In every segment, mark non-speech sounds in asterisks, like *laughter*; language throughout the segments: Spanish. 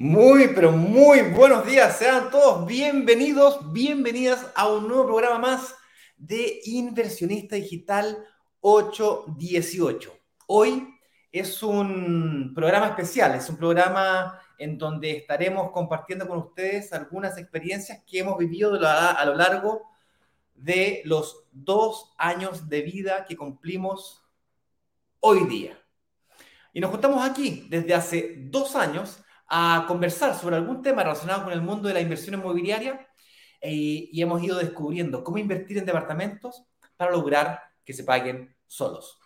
Muy, pero muy buenos días. Sean todos bienvenidos, bienvenidas a un nuevo programa más de Inversionista Digital 818. Hoy es un programa especial, es un programa en donde estaremos compartiendo con ustedes algunas experiencias que hemos vivido a lo largo de los dos años de vida que cumplimos hoy día. Y nos juntamos aquí desde hace dos años a conversar sobre algún tema relacionado con el mundo de la inversión inmobiliaria eh, y hemos ido descubriendo cómo invertir en departamentos para lograr que se paguen solos.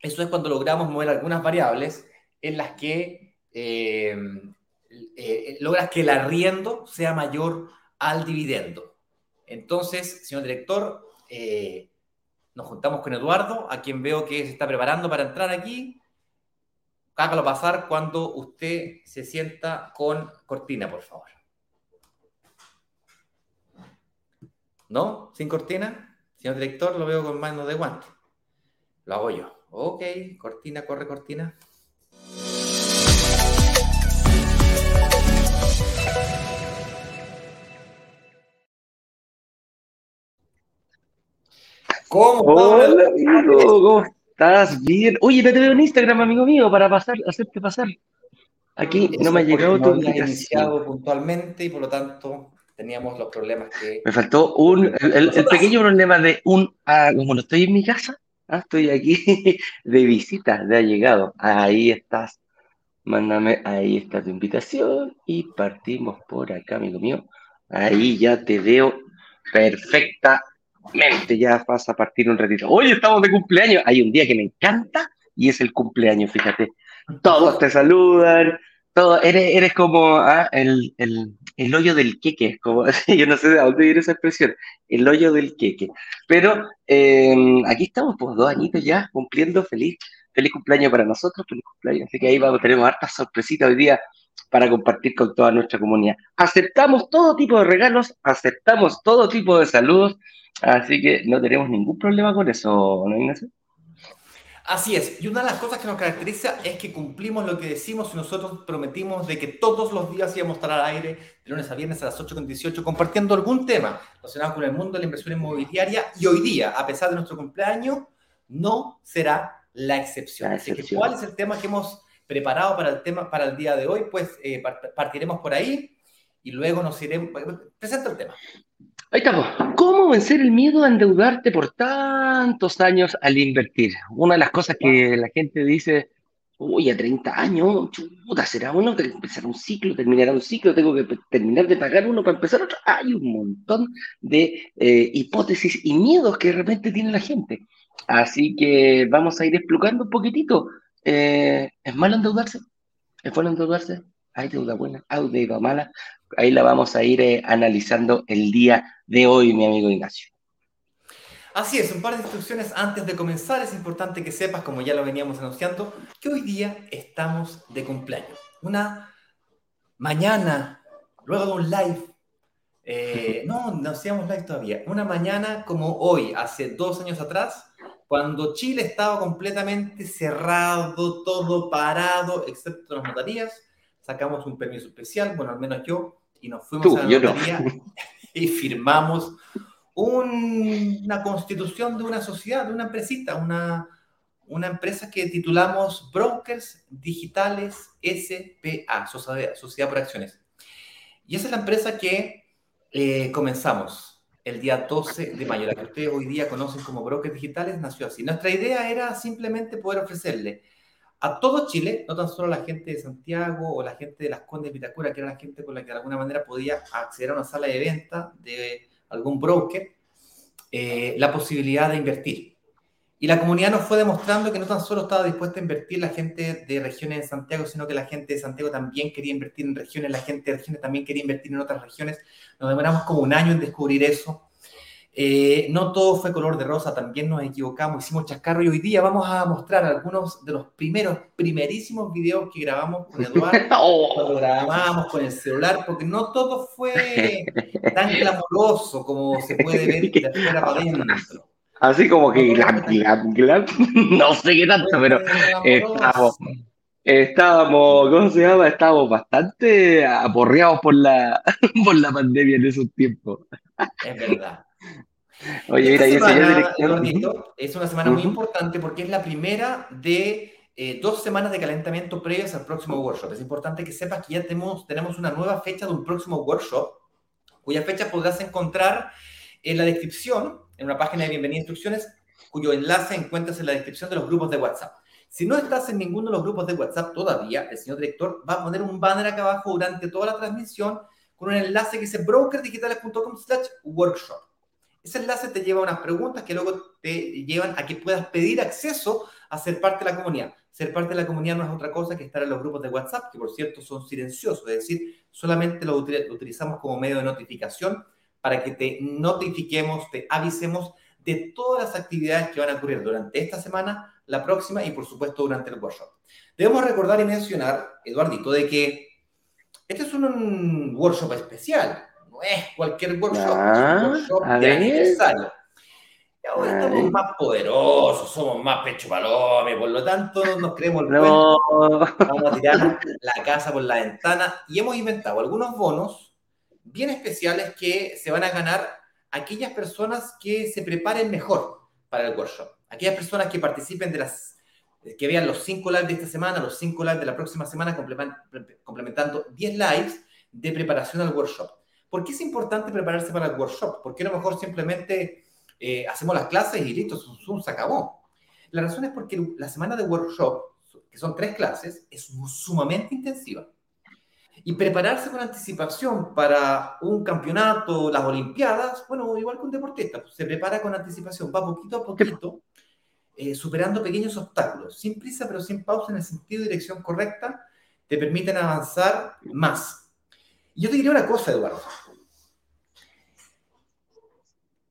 Eso es cuando logramos mover algunas variables en las que eh, eh, logras que el arriendo sea mayor al dividendo. Entonces, señor director, nos juntamos con Eduardo, a quien veo que se está preparando para entrar aquí hágalo pasar cuando usted se sienta con cortina, por favor. ¿No? ¿Sin cortina? Señor director, lo veo con manos de guante. Lo hago yo. Ok, cortina, corre cortina. ¿Cómo? Amigo, ¿Estás bien? Oye, no te veo en Instagram, amigo mío, para pasar, hacerte pasar. Aquí no me ha llegado tu iniciado puntualmente y por lo tanto teníamos los problemas que... Me faltó un, el, pequeño problema de un, ah, como no estoy en mi casa, ah, estoy aquí *laughs* de visita, de llegado. Ahí estás, mándame, ahí está tu invitación y partimos por acá, amigo mío. Ahí ya te veo perfecta mente ya vas a partir un ratito. Hoy estamos de cumpleaños. Hay un día que me encanta y es el cumpleaños, fíjate. Todos te saludan, todo, eres, eres como ah, el, el, hoyo del queque, como, *laughs* yo no sé de dónde viene esa expresión, el hoyo del queque. Pero em, aquí estamos, pues dos añitos ya, cumpliendo, feliz, feliz cumpleaños para nosotros, feliz cumpleaños. Así que ahí vamos, tenemos hartas sorpresitas hoy día para compartir con toda nuestra comunidad. Aceptamos todo tipo de regalos, aceptamos todo tipo de saludos, Así que no tenemos ningún problema con eso, ¿no, Ignacio? Así es, y una de las cosas que nos caracteriza es que cumplimos lo que decimos y nosotros prometimos de que todos los días íbamos a estar al aire, de lunes a viernes a las 8.18, compartiendo algún tema relacionado con el mundo de la inversión inmobiliaria y hoy día, a pesar de nuestro cumpleaños, no será la excepción. Así que, ¿cuál es el tema que hemos preparado para el, tema, para el día de hoy? Pues eh, partiremos por ahí y luego nos iremos... Presenta el tema. Ahí estamos. ¿Cómo vencer el miedo a endeudarte por tantos años al invertir? Una de las cosas que la gente dice, uy, a 30 años, chuta, será uno que empezar un ciclo, terminará un ciclo, tengo que terminar de pagar uno para empezar otro. Hay un montón de eh, hipótesis y miedos que de repente tiene la gente. Así que vamos a ir explicando un poquitito. Eh, ¿Es malo endeudarse? ¿Es bueno endeudarse? ¿Hay deuda buena? ¿Hay deuda mala? Ahí la vamos a ir eh, analizando el día de hoy, mi amigo Ignacio. Así es, un par de instrucciones antes de comenzar. Es importante que sepas, como ya lo veníamos anunciando, que hoy día estamos de cumpleaños. Una mañana, luego de un live, eh, *laughs* no, no hacíamos live todavía, una mañana como hoy, hace dos años atrás, cuando Chile estaba completamente cerrado, todo parado, excepto las notarías, sacamos un permiso especial, bueno, al menos yo, y nos fuimos a la notaría *laughs* y firmamos una constitución de una sociedad, de una empresita, una, una empresa que titulamos Brokers Digitales SPA, Sociedad, por Acciones. Y esa es la empresa que eh, comenzamos el día 12 de mayo, la que ustedes hoy día conocen como Brokers Digitales, nació así. Nuestra idea era simplemente poder ofrecerle a todo Chile, no tan solo a la gente de Santiago o la gente de las Condes de Vitacura, que era la gente con la que de alguna manera podía acceder a una sala de venta de algún broker, eh, la posibilidad de invertir. Y la comunidad nos fue demostrando que no tan solo estaba dispuesta a invertir la gente de regiones de Santiago, sino que la gente de Santiago también quería invertir en regiones, la gente de regiones también quería invertir en otras regiones. Nos demoramos como un año en descubrir eso. Eh, no todo fue color de rosa, también nos equivocamos, hicimos chascarro y hoy día vamos a mostrar algunos de los primeros, primerísimos videos que grabamos con Eduardo, *laughs* oh. cuando grabábamos con el celular, porque no todo fue *laughs* tan glamoroso como se puede ver de afuera para adentro. Así como que no, no *laughs* sé qué tanto, pero estamos, estábamos, ¿cómo se llama? Estábamos bastante aporreados por la, *laughs* por la pandemia en esos tiempos. Es verdad. Oye, mira, Esta semana, es una semana muy importante porque es la primera de eh, dos semanas de calentamiento previas al próximo workshop. Es importante que sepas que ya tenemos, tenemos una nueva fecha de un próximo workshop, cuya fecha podrás encontrar en la descripción, en una página de bienvenida instrucciones, cuyo enlace encuentras en la descripción de los grupos de WhatsApp. Si no estás en ninguno de los grupos de WhatsApp todavía, el señor director va a poner un banner acá abajo durante toda la transmisión con un enlace que dice brokerdigitales.com slash workshop. Ese enlace te lleva a unas preguntas que luego te llevan a que puedas pedir acceso a ser parte de la comunidad. Ser parte de la comunidad no es otra cosa que estar en los grupos de WhatsApp, que por cierto son silenciosos, es decir, solamente lo util- lo utilizamos como medio de notificación para que te notifiquemos, te avisemos de todas las actividades que van a ocurrir durante esta semana, la próxima y por supuesto durante el workshop. Debemos recordar y mencionar, Eduardito, de que este es un workshop especial, no es cualquier workshop, Ah, es un workshop a de ver. aniversario. Y ahora ver. más poderosos, somos más pecho palome, por lo tanto nos creemos el cuento No. vamos a tirar la casa por la ventana y hemos inventado algunos bonos bien especiales que se van a ganar aquellas personas que se preparen mejor para el workshop. Aquellas personas que participen de las, que vean los 5 lives de esta semana, los 5 lives de la próxima semana, complemen- complementando 10 lives de preparación al workshop. ¿Por qué es importante prepararse para el workshop? ¿Por qué a lo mejor simplemente eh, hacemos las clases y listo, zoom, se acabó? La razón es porque la semana de workshop, que son tres clases, es sumamente intensiva. Y prepararse con anticipación para un campeonato, las Olimpiadas, bueno, igual que un deportista, pues, se prepara con anticipación, va poquito a poquito, eh, superando pequeños obstáculos, sin prisa pero sin pausa en el sentido y dirección correcta, te permiten avanzar más. Y yo te diría una cosa, Eduardo.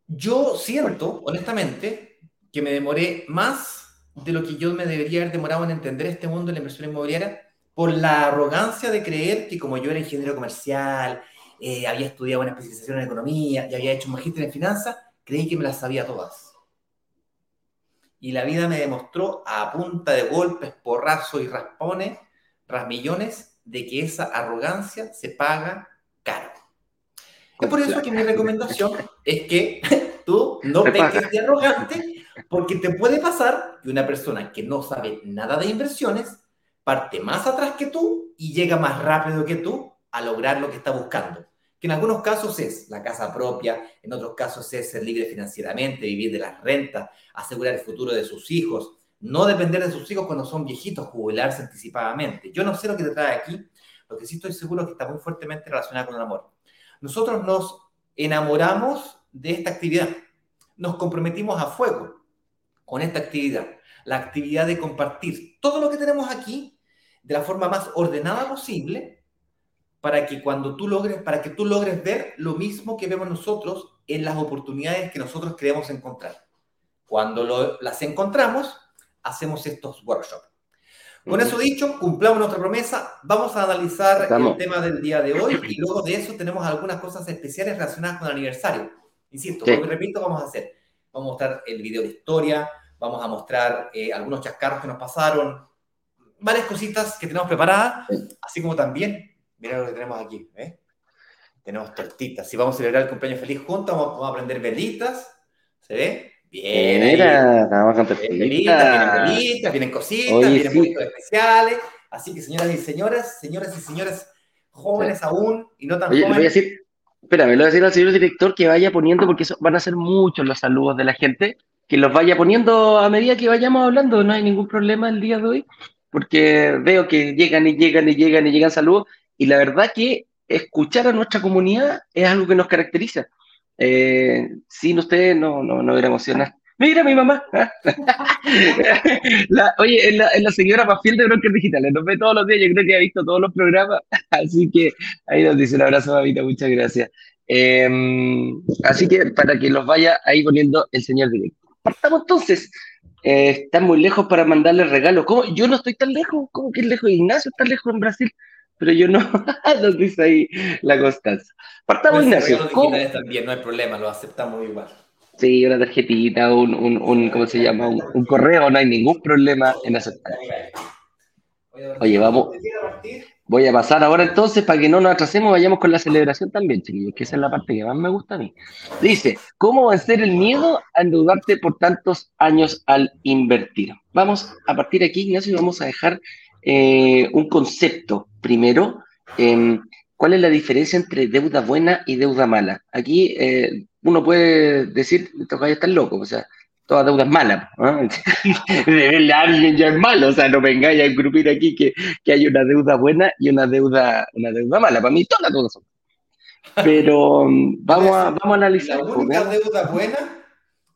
Yo siento, honestamente, que me demoré más de lo que yo me debería haber demorado en entender este mundo de la inversión inmobiliaria por la arrogancia de creer que como yo era ingeniero comercial, eh, había estudiado una especialización en economía y había hecho un magíster en finanzas, creí que me las sabía todas. Y la vida me demostró a punta de golpes, porrazos y raspones, rasmillones, de que esa arrogancia se paga caro. Es por eso que mi recomendación es que *laughs* tú no Se peques de arrogante, porque te puede pasar que una persona que no sabe nada de inversiones parte más atrás que tú y llega más rápido que tú a lograr lo que está buscando. Que en algunos casos es la casa propia, en otros casos es ser libre financieramente, vivir de las rentas, asegurar el futuro de sus hijos, no depender de sus hijos cuando son viejitos, jubilarse anticipadamente. Yo no sé lo que te trae aquí, lo que sí estoy seguro es que está muy fuertemente relacionado con el amor. Nosotros nos enamoramos de esta actividad, nos comprometimos a fuego con esta actividad, la actividad de compartir todo lo que tenemos aquí de la forma más ordenada posible para que cuando tú logres, para que tú logres ver lo mismo que vemos nosotros en las oportunidades que nosotros queremos encontrar. Cuando lo, las encontramos, hacemos estos workshops. Con eso dicho, cumplamos nuestra promesa. Vamos a analizar Estamos. el tema del día de hoy y luego de eso tenemos algunas cosas especiales relacionadas con el aniversario. Insisto, Sí. como repito, vamos a hacer. Vamos a mostrar el video de historia, vamos a mostrar eh, algunos chascarros que nos pasaron, varias cositas que tenemos preparadas, así como también, mira lo que tenemos aquí, ¿eh? Tenemos tortitas. Si vamos a celebrar el cumpleaños feliz juntos, vamos, vamos a prender velitas. ¿Se ve? Bien. Mira, estamos con Vienen velitas, vienen vienen cositas, Oye, vienen sí. especiales. Así que, señoras y señores, señoras y señores jóvenes aún y no tan Oye, le voy a jóvenes, decir, espérame, le voy a decir al señor director que vaya poniendo, porque eso, van a ser muchos los saludos de la gente, que los vaya poniendo a medida que vayamos hablando, no hay ningún problema el día de hoy, porque veo que llegan y llegan y llegan y llegan saludos, y la verdad que escuchar a nuestra comunidad es algo que nos caracteriza. Eh, sin ustedes no, no, no hubiera emocionado. Mira mi mamá. *laughs* La- oye, es la, la señora más fiel de Brokers Digitales. Nos ve todos los días. Yo creo que ha visto todos los programas. *laughs* Así que ahí nos dice un abrazo, mamita. Muchas gracias. Eh, así que para que los vaya ahí poniendo el señor directo. Partamos entonces. Eh, están muy lejos para mandarle regalos. ¿Cómo? Yo no estoy tan lejos. ¿Cómo que es lejos? Ignacio está lejos en Brasil. Pero yo no. *laughs* Nos dice ahí la Constanza. Partamos, ser Ignacio. ¿Cómo? también, no hay problema, lo aceptamos igual. Sí, una tarjetita, un, un, un- ¿cómo se llama? Un, un correo, no hay ningún problema en aceptar. Oye, vamos. Voy a pasar ahora entonces para que no nos atrasemos, vayamos con la celebración también, chiquillos, que esa es la parte que más me gusta a mí. Dice, ¿cómo vencer el miedo a endeudarte por tantos años al invertir? Vamos a partir aquí, Ignacio, y vamos a dejar eh, un concepto primero. Em, ¿Cuál es la diferencia entre deuda buena y deuda mala? Aquí eh, uno puede decir, estos gallos están locos, o sea, toda deuda es mala. ¿no? *laughs* Deberle a alguien ya es malo, o sea, no vengáis a engrupir aquí que, que, hay una deuda buena y una deuda, una deuda mala. Para mí todas las deudas son. Pero mm, vamos a, vamos a analizar. La única deuda buena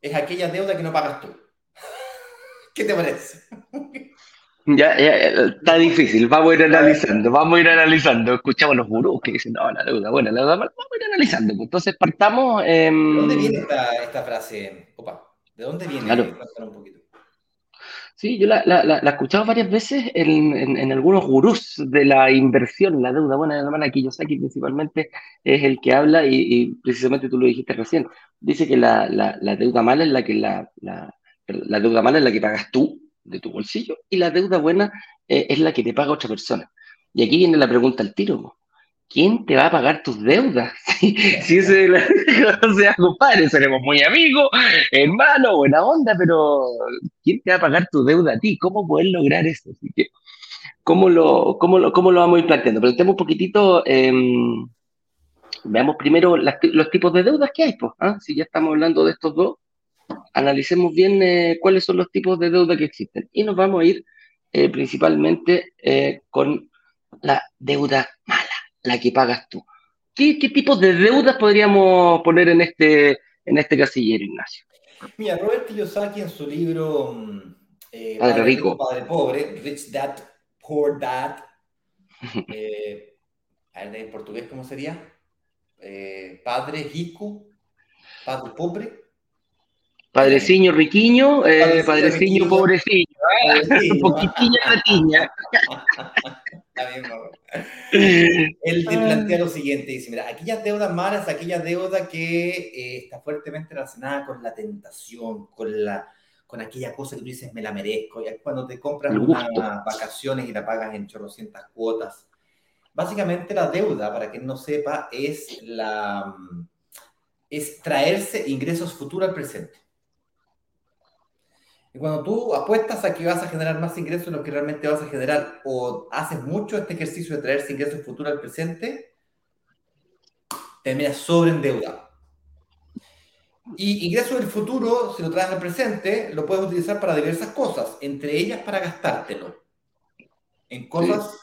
es aquella deuda que no pagas tú. *laughs* ¿Qué te parece? Ya, ya, está difícil, vamos a ir analizando, vamos a ir analizando. Escuchamos los gurús que dicen, no, la deuda buena, la deuda mala, vamos a ir analizando. Entonces partamos. Eh... ¿De dónde viene esta, esta frase? Opa. ¿De dónde viene? Claro. Sí, yo la, la, la, he escuchado varias veces en, en, en, algunos gurús de la inversión, la deuda buena de la mala Kiyosaki principalmente es el que habla y, y, precisamente tú lo dijiste recién. Dice que la, deuda mala es la que la, la, deuda mala es la que pagas tú de tu bolsillo y la deuda buena eh, es la que te paga otra persona. Y aquí viene la pregunta al tiro. ¿Quién te va a pagar tus deudas? *laughs* Si, si *laughs* ese, *laughs* o sea, compadre, seremos muy amigos, hermano, buena onda, pero ¿quién te va a pagar tu deuda a ti? ¿Cómo poder lograr eso? Así que, ¿cómo lo, cómo lo, cómo lo vamos a ir planteando? Planteemos un poquitito, eh, veamos primero las, los tipos de deudas que hay, pues, ¿ah? si ya estamos hablando de estos dos, analicemos bien eh, cuáles son los tipos de deuda que existen. Y nos vamos a ir eh, principalmente eh, con la deuda mala la que pagas tú. ¿Qué, qué tipos de deudas podríamos poner en este, en este casillero, Ignacio? Mira, Robert Kiyosaki en su libro mm, eh, Padre, Padre, Rico, Padre Pobre, Rich Dad, Poor Dad, *laughs* eh, en portugués, ¿cómo sería? Eh, padre Rico, Padre Pobre. Padreciño riquiño, eh, padreciño pobrecillo. ¿eh? *laughs* Poquitillo de tiña. *laughs* Él te plantea lo siguiente, dice, mira, aquellas deudas malas, aquella deuda que eh, está fuertemente relacionada con la tentación, con, la, con aquella cosa que tú dices, me la merezco, y cuando te compras unas vacaciones y la pagas en chorrocientas cuotas. Básicamente la deuda, para quien no sepa, es, la, es traerse ingresos futuros al presente. Y cuando tú apuestas a que vas a generar más ingresos de lo que realmente vas a generar o haces mucho este ejercicio de traerse ingresos futuros al presente, terminas sobreendeudado. Y ingresos del futuro, si lo traes al presente, lo puedes utilizar para diversas cosas, entre ellas para gastártelo en cosas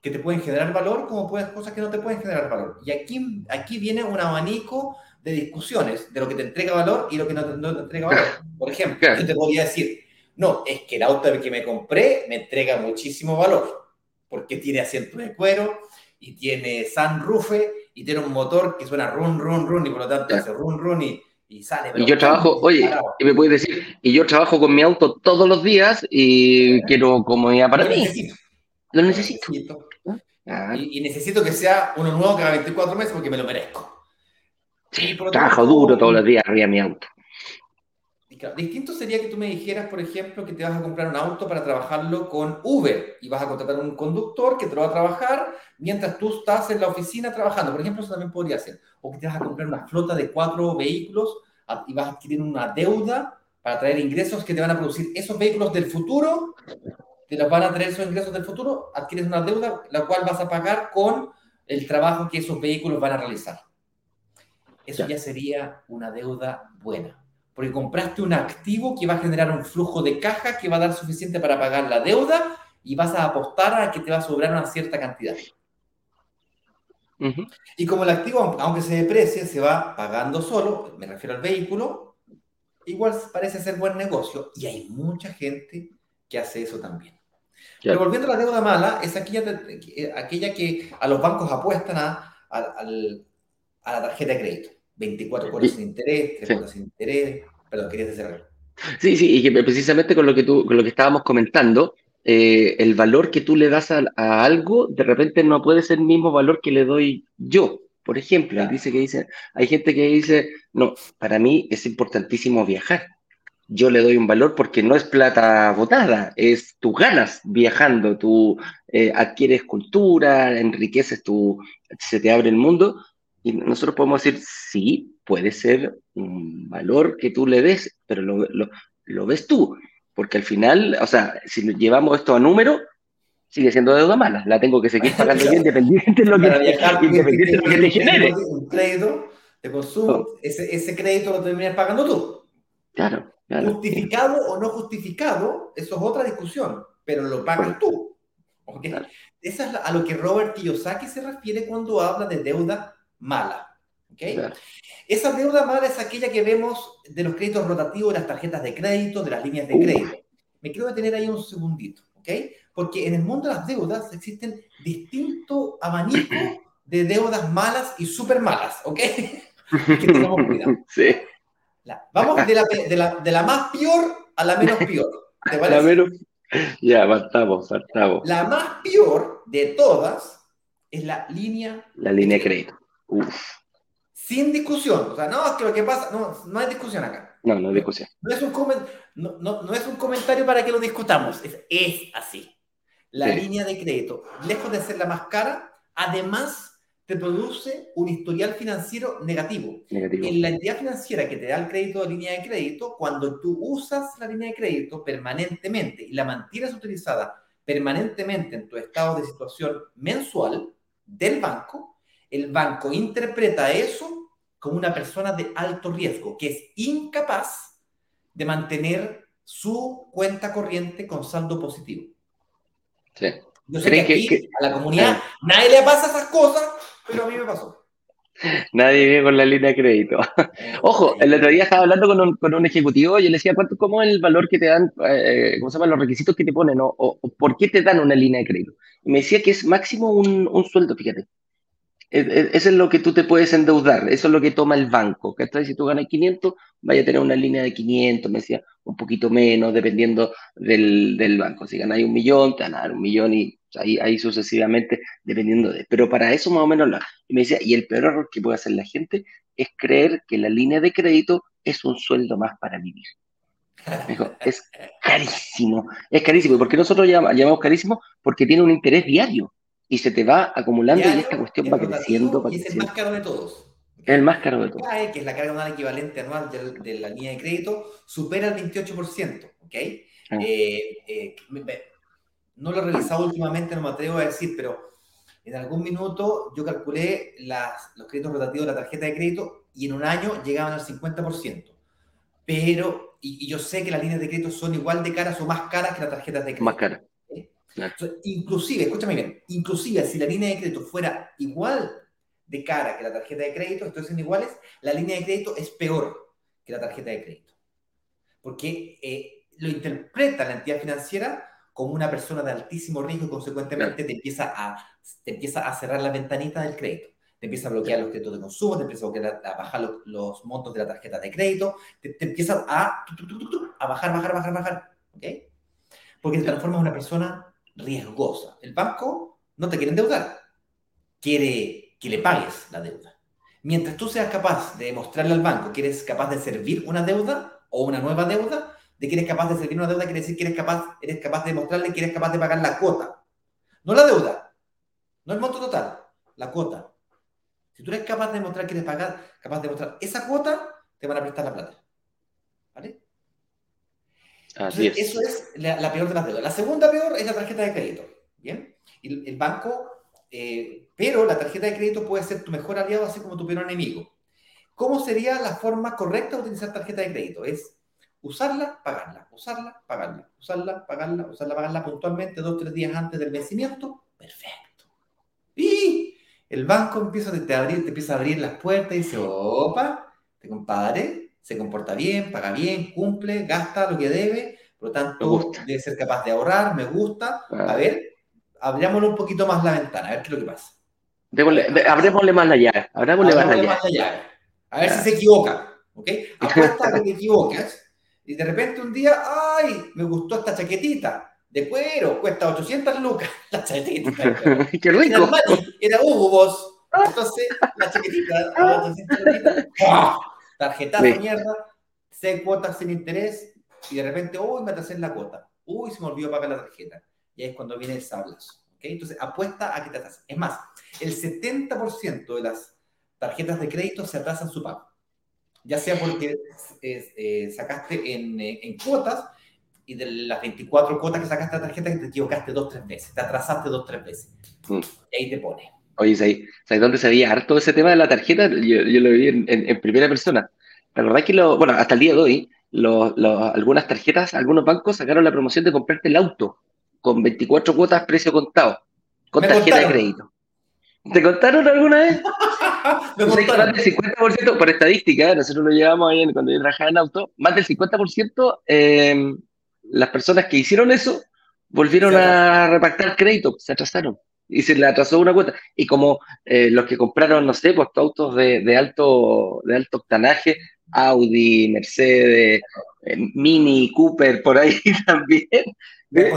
que te pueden generar valor, como puedes, cosas que no te pueden generar valor. Y aquí, aquí viene un abanico de discusiones de lo que te entrega valor y lo que no te, no te entrega valor. Por ejemplo, yo te podría decir, no, es que el auto que me compré me entrega muchísimo valor, porque tiene asiento de cuero y tiene sunroof y tiene un motor que suena run, run, run y por lo tanto hace run, run y, y sale. Y yo trabajo, oye, y me puedes decir, y yo trabajo con mi auto todos los días y quiero comodidad para mí. Lo necesito. Lo necesito. Ah. Y, y, necesito que sea uno nuevo cada 24 meses porque me lo merezco. Sí, trabajo tanto, duro todos los días arriba de mi auto. Distinto sería que tú me dijeras, por ejemplo, que te vas a comprar un auto para trabajarlo con Uber y vas a contratar un conductor que te lo va a trabajar mientras tú estás en la oficina trabajando. Por ejemplo, eso también podría ser. O que te vas a comprar una flota de cuatro vehículos y vas a adquirir una deuda para traer ingresos que te van a producir esos vehículos del futuro, te los van a traer esos ingresos del futuro, adquieres una deuda la cual vas a pagar con el trabajo que esos vehículos van a realizar eso ya. ya sería una deuda buena. Porque compraste un activo que va a generar un flujo de caja que va a dar suficiente para pagar la deuda y vas a apostar a que te va a sobrar una cierta cantidad. Uh -huh. Y como el activo, aunque se deprecie, se va pagando solo, me refiero al vehículo, igual parece ser buen negocio y hay mucha gente que hace eso también. Pero volviendo a la deuda mala, es aquella, aquella que a los bancos apuestan a, a, a la tarjeta de crédito. 24 cuotas sin interés, 3 sí. cuotas sin interés. Perdón, querías decir algo. Sí, sí, y que precisamente con lo que, tú, con lo que estábamos comentando, eh, el valor que tú le das a, a, algo, de repente no puede ser el mismo valor que le doy yo. Por ejemplo, claro. dice que dice, hay gente que dice, no, para mí es importantísimo viajar. yo le doy un valor porque no es plata botada, es tus ganas viajando, tú eh, adquieres cultura, enriqueces tu, se te abre el mundo y nosotros podemos decir, sí, puede ser un valor que tú le des, pero lo, lo ves tú, porque al final, o sea, si llevamos esto a número, sigue siendo deuda mala, la tengo que seguir pagando yo *laughs* independiente de lo que, independiente de lo que te genere. Un crédito de consumo, oh. ese, ese crédito lo terminas pagando tú. Claro. Justificado o no justificado, eso es otra discusión, pero lo pagas tú. ¿okay? Eso es a lo que Robert Kiyosaki se refiere cuando habla de deuda mala. ¿okay? Esa deuda mala es aquella que vemos de los créditos rotativos, de las tarjetas de crédito, de las líneas de crédito. Me quiero detener ahí un segundito, ¿ok? Porque en el mundo de las deudas existen distintos abanicos *clears throat* de deudas malas y súper malas, ¿ok? *laughs* que tengamos cuidado. Sí vamos de la, de, la, de la, más peor a la menos peor. *laughs* La menos, ya, faltamos, faltamos. La más peor de todas es la línea. La línea de crédito. Uf. Sin discusión. O sea, no, es que lo que pasa, no, no hay discusión acá. No, no hay discusión. No es un, no, no, no es un comentario para que lo discutamos. Es, es así. La línea de crédito, lejos de ser la más cara, además te produce un historial financiero negativo. En la entidad financiera que te da el crédito de línea de crédito, cuando tú usas la línea de crédito permanentemente y la mantienes utilizada permanentemente en tu estado de situación mensual del banco, el banco interpreta eso como una persona de alto riesgo, que es incapaz de mantener su cuenta corriente con saldo positivo. Sí. Yo sé que aquí, a la comunidad, nadie le pasa esas cosas, pero a mí me pasó. *laughs* Nadie viene con la línea de crédito. *laughs* Ojo, el otro día estaba hablando con un, con un ejecutivo y yo le decía, ¿cuánto, ¿cómo es el valor que te dan, eh, cómo se llaman los requisitos que te ponen o, o, por qué te dan una línea de crédito? Y me decía que es máximo un, un sueldo, fíjate. Eso es lo que tú te puedes endeudar, eso es lo que toma el banco. Si tú ganas 500, vaya a tener una línea de 500, me decía, un poquito menos, dependiendo del, del banco. Si ganas un millón, te van a dar un millón y ahí, ahí sucesivamente, dependiendo de. Pero para eso más o menos lo. Y me decía, y el peor error que puede hacer la gente es creer que la línea de crédito es un sueldo más para vivir. Me dijo, es carísimo, es carísimo. ¿Por qué nosotros llamamos, llamamos carísimo? Porque tiene un interés diario y se te va acumulando y esta cuestión va creciendo. y es el más caro de todos. Es el más caro de todos. que es la carga anual equivalente anual de, la línea de crédito, supera el 28%. ¿ok? Ah. Eh, eh, no lo he revisado últimamente, no me atrevo a decir, pero en algún minuto yo calculé las, los créditos rotativos de la tarjeta de crédito y en un año llegaban al 50%. Pero, y, yo sé que las líneas de crédito son igual de caras o más caras que las tarjetas de crédito. Más caras inclusive, escúchame bien, inclusive si la línea de crédito fuera igual de cara que la tarjeta de crédito, entonces son iguales, la línea de crédito es peor que la tarjeta de crédito. Porque eh, lo interpreta la entidad financiera como una persona de altísimo riesgo y consecuentemente te, empieza a, te empieza a cerrar la ventanita del crédito. Te empieza a bloquear los créditos de consumo, te empieza a, bajar los, montos de la tarjeta de crédito, te, empieza a, a bajar, bajar, bajar, bajar. ¿Ok? Porque te transformas en una persona riesgosa. El banco no te quiere endeudar, quiere que le pagues la deuda. Mientras tú seas capaz de demostrarle al banco que eres capaz de servir una deuda o una nueva deuda, de que eres capaz de servir una deuda quiere decir que eres capaz, eres capaz de demostrarle que eres capaz de pagar la cuota. No la deuda, no el monto total, la cuota. Si tú eres capaz de demostrar que eres capaz de demostrar esa cuota, te van a prestar la plata. ¿Vale? Eso es la, peor de las deudas. La segunda peor es la tarjeta de crédito. ¿Bien? El, el banco, eh, pero la tarjeta de crédito puede ser tu mejor aliado, así como tu peor enemigo. ¿Cómo sería la forma correcta de utilizar tarjeta de crédito? Es usarla, pagarla, usarla, pagarla, usarla, pagarla, usarla, pagarla puntualmente dos o tres días antes del vencimiento. Perfecto. Y el banco empieza a te, abrir, te empieza a abrir las puertas y dice, opa, te compadre, se comporta bien, paga bien, cumple, gasta lo que debe, por lo tanto debe ser capaz de ahorrar, me gusta. A ah. ver, abrámosle un poquito más la ventana, a ver qué es lo que pasa. abrémosle más la llave, abrémosle más la llave. A ver si se equivoca, ¿ok? *laughs* Apuesta que te equivocas y de repente un día, ¡ay! Me gustó esta chaquetita de cuero, cuesta 800 lucas *laughs* la chaquetita. *laughs* ¡Qué rico! Era Hugo vos. Entonces, la chaquetita, 800 lucas, tarjetazo mierda, seis cuotas sin interés, y de repente, uy, me atrasé en la cuota, uy, se me olvidó pagar la tarjeta. Y ahí es cuando viene el sablazo. ¿okay? Entonces, apuesta a que te atrases. Es más, el 70% de las tarjetas de crédito se atrasan su pago. Ya sea porque eh, sacaste en, eh, en, cuotas y de las 24 cuotas que sacaste la tarjeta que te equivocaste dos, tres veces, te atrasaste dos, tres veces. Mm. Y ahí te pone. Oye, ¿sabes dónde se veía harto ese tema de la tarjeta? Yo, yo lo vi en, en, primera persona. La verdad es que, lo, bueno, hasta el día de hoy, algunas tarjetas, algunos bancos sacaron la promoción de comprarte el auto con 24 cuotas precio contado, con tarjeta de crédito. ¿Te contaron alguna vez? *laughs* Me más del 50% por estadística, nosotros lo llevamos ahí cuando yo trabajaba en auto, más del 50% eh, las personas que hicieron eso volvieron a repactar crédito, se atrasaron y se le atrasó una cuota. Y como eh, los que compraron, no sé, pues autos de, alto, de alto octanaje, Audi, Mercedes, eh, Mini, Cooper, por ahí *laughs* también,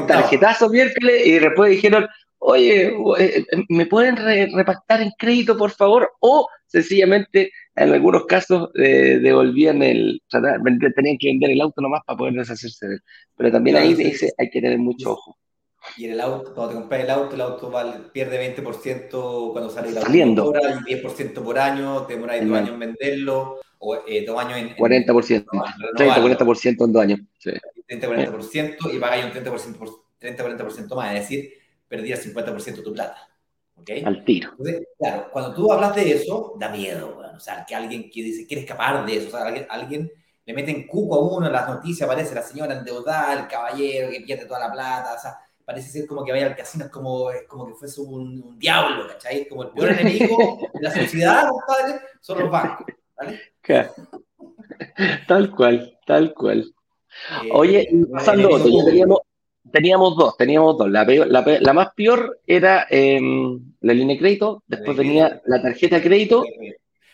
tarjetazo miércoles, y después dijeron, oye, eh, ¿me pueden repactar en crédito, por favor? O sencillamente, en algunos casos, devolvían el, tenían que vender el auto nomás para poder deshacerse de él. Pero también ahí dice, hay que tener mucho ojo. Y en el auto, cuando te compras el auto, el auto pierde 20% cuando sale el auto Saliendo. y 10% por año, te demoras dos años en venderlo, o eh, dos años en... 40%, 30-40% en dos años. Sí. 30-40% y pagáis un 30-40% más, es decir, perdías 50% de tu plata. ¿okay? Al tiro. Entonces, claro, cuando tú hablas de eso, da miedo, bueno, o sea, que alguien que dice, quiere escapar de eso, o sea, alguien, alguien le mete en cuco a uno en las noticias, aparece la señora endeudada, el caballero que pierde toda la plata, o sea, parece ser como que vaya al casino, es como, es como que fuese un, diablo, ¿cachai? Como el peor *laughs* enemigo de la sociedad, compadre, son los bancos, ¿vale? Tal cual, tal cual. Eh, Oye, pasando otro, teníamos, teníamos dos, teníamos dos. La, la, más peor era em, la línea de crédito, después venía la tarjeta de crédito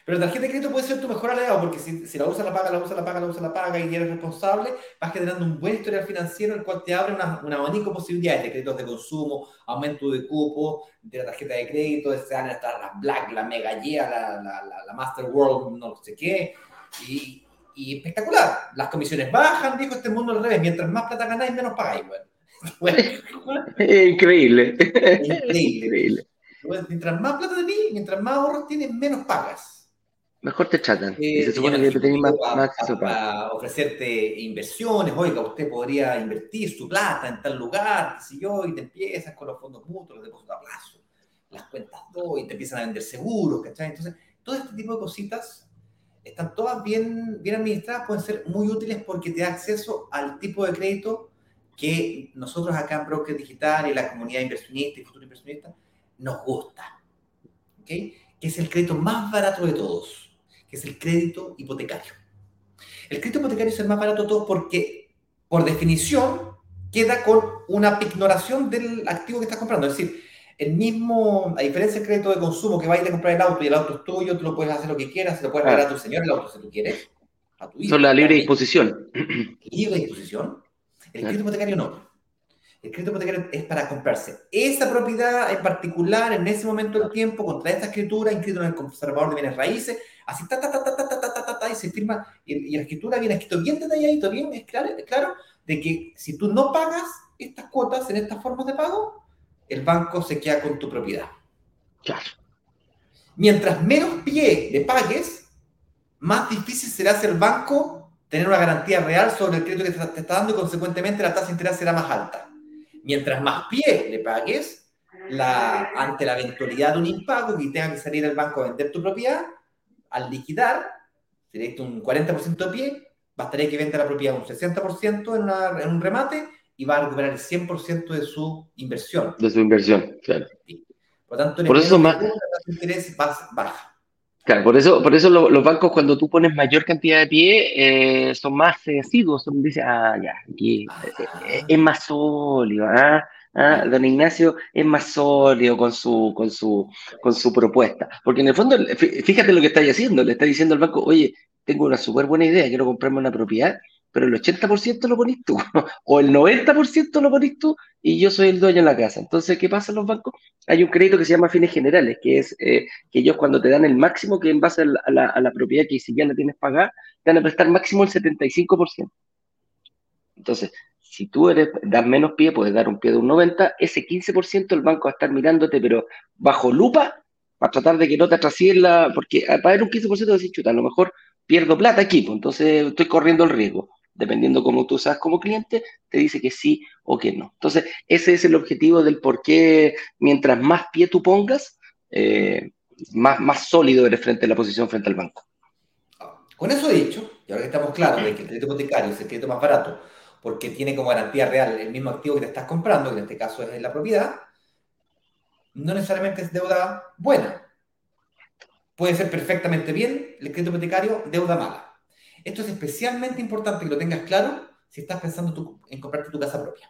pero la tarjeta de crédito puede ser tu mejor aliado, porque si, la usa, la paga, la usa, la paga, la usa, la paga y eres responsable, vas generando un buen historial financiero, el cual te abre una, un abanico de posibilidades de créditos de consumo, aumento de cupo, de la tarjeta de crédito, se van a estar las Black, la Mega Yeah, la, la, la, Master World, no sé qué. Y, y, espectacular. Las comisiones bajan, dijo este mundo al revés. Mientras más plata ganáis, menos pagáis. *laughs* Bueno. Increíble. Increíble. *laughs* Increíble. Mientras más plata tenéis, mientras más ahorros tienes, menos pagas. Mejor te chatan. y se eh, supone que te más, más para, ofrecerte inversiones. Oiga, usted podría invertir su plata en tal lugar, si yo, y te empiezas con los fondos mutuos, los depósitos a plazo, las cuentas todo, y te empiezan a vender seguros, ¿cachai? Entonces, todo este tipo de cositas están todas bien, bien administradas, pueden ser muy útiles porque te da acceso al tipo de crédito que nosotros acá en Broker Digital y la comunidad inversionista y futuro inversionista nos gusta. ¿Ok? Que es el crédito más barato de todos que es el crédito hipotecario. El crédito hipotecario es el más barato de todos porque, por definición, queda con una ignoración del activo que estás comprando. Es decir, el mismo, a diferencia del crédito de consumo que va a ir a comprar el auto y el auto es tuyo, tú lo puedes hacer lo que quieras, se lo puedes regalar a tu señor el auto si tú quieres. A tu hijo, Son la libre disposición. Libre disposición. El crédito hipotecario no. El crédito hipotecario es para comprarse esa propiedad en particular en ese momento del tiempo contra esta escritura inscrito en el conservador de bienes raíces, así ta ta ta ta ta ta ta ta, ta y se firma y, la escritura viene escrito bien detalladito, bien es claro, es claro de que si tú no pagas estas cuotas en estas formas de pago, el banco se queda con tu propiedad. Claro. Mientras menos pie le pagues, más difícil será hacer el banco tener una garantía real sobre el crédito que te está dando y consecuentemente la tasa de interés será más alta. Mientras más pie le pagues, la, ante la eventualidad de un impago y tenga que salir al banco a vender tu propiedad, al liquidar, directo un 40% de pie, va a tener que vender la propiedad un 60% en, en un remate y va a recuperar el 100% de su inversión. De su inversión, claro. Por tanto, Por eso más... el interés baja. Claro, por eso, por eso los bancos cuando tú pones mayor cantidad de pie eh, son más asiduos, son, dicen, ah, ya, aquí eh, es más sólido, ¿ah? ¿ah? Don Ignacio es más sólido con su, con su, con su propuesta. Porque en el fondo, fíjate lo que está haciendo, le está diciendo al banco, oye, tengo una súper buena idea, quiero comprarme una propiedad, pero el 80% lo pones tú, *laughs* o el 90% lo pones tú y yo soy el dueño de la casa. Entonces, ¿qué pasa en los bancos? Hay un crédito que se llama fines generales, que es eh, que ellos cuando te dan el máximo, que en base a la, propiedad que si ya la tienes pagada, te van a prestar máximo el 75%. Entonces, si tú eres, das menos pie, puedes dar un pie de un 90, ese 15% el banco va a estar mirándote, pero bajo lupa, para tratar de que no te atrasíes la, porque para ver un 15% decir, chuta, a lo mejor pierdo plata aquí, pues entonces estoy corriendo el riesgo. Dependiendo cómo tú seas como cliente, te dice que sí o que no. Entonces, ese es el objetivo del por qué mientras más pie tú pongas, eh, más, más sólido eres frente a la posición frente al banco. Con eso dicho, y ahora que estamos claros de que el crédito hipotecario es el crédito más barato, porque tiene como garantía real el mismo activo que te estás comprando, que en este caso es la propiedad, no necesariamente es deuda buena. Puede ser perfectamente bien el crédito hipotecario deuda mala. Esto es especialmente importante que lo tengas claro si estás pensando en comprarte tu casa propia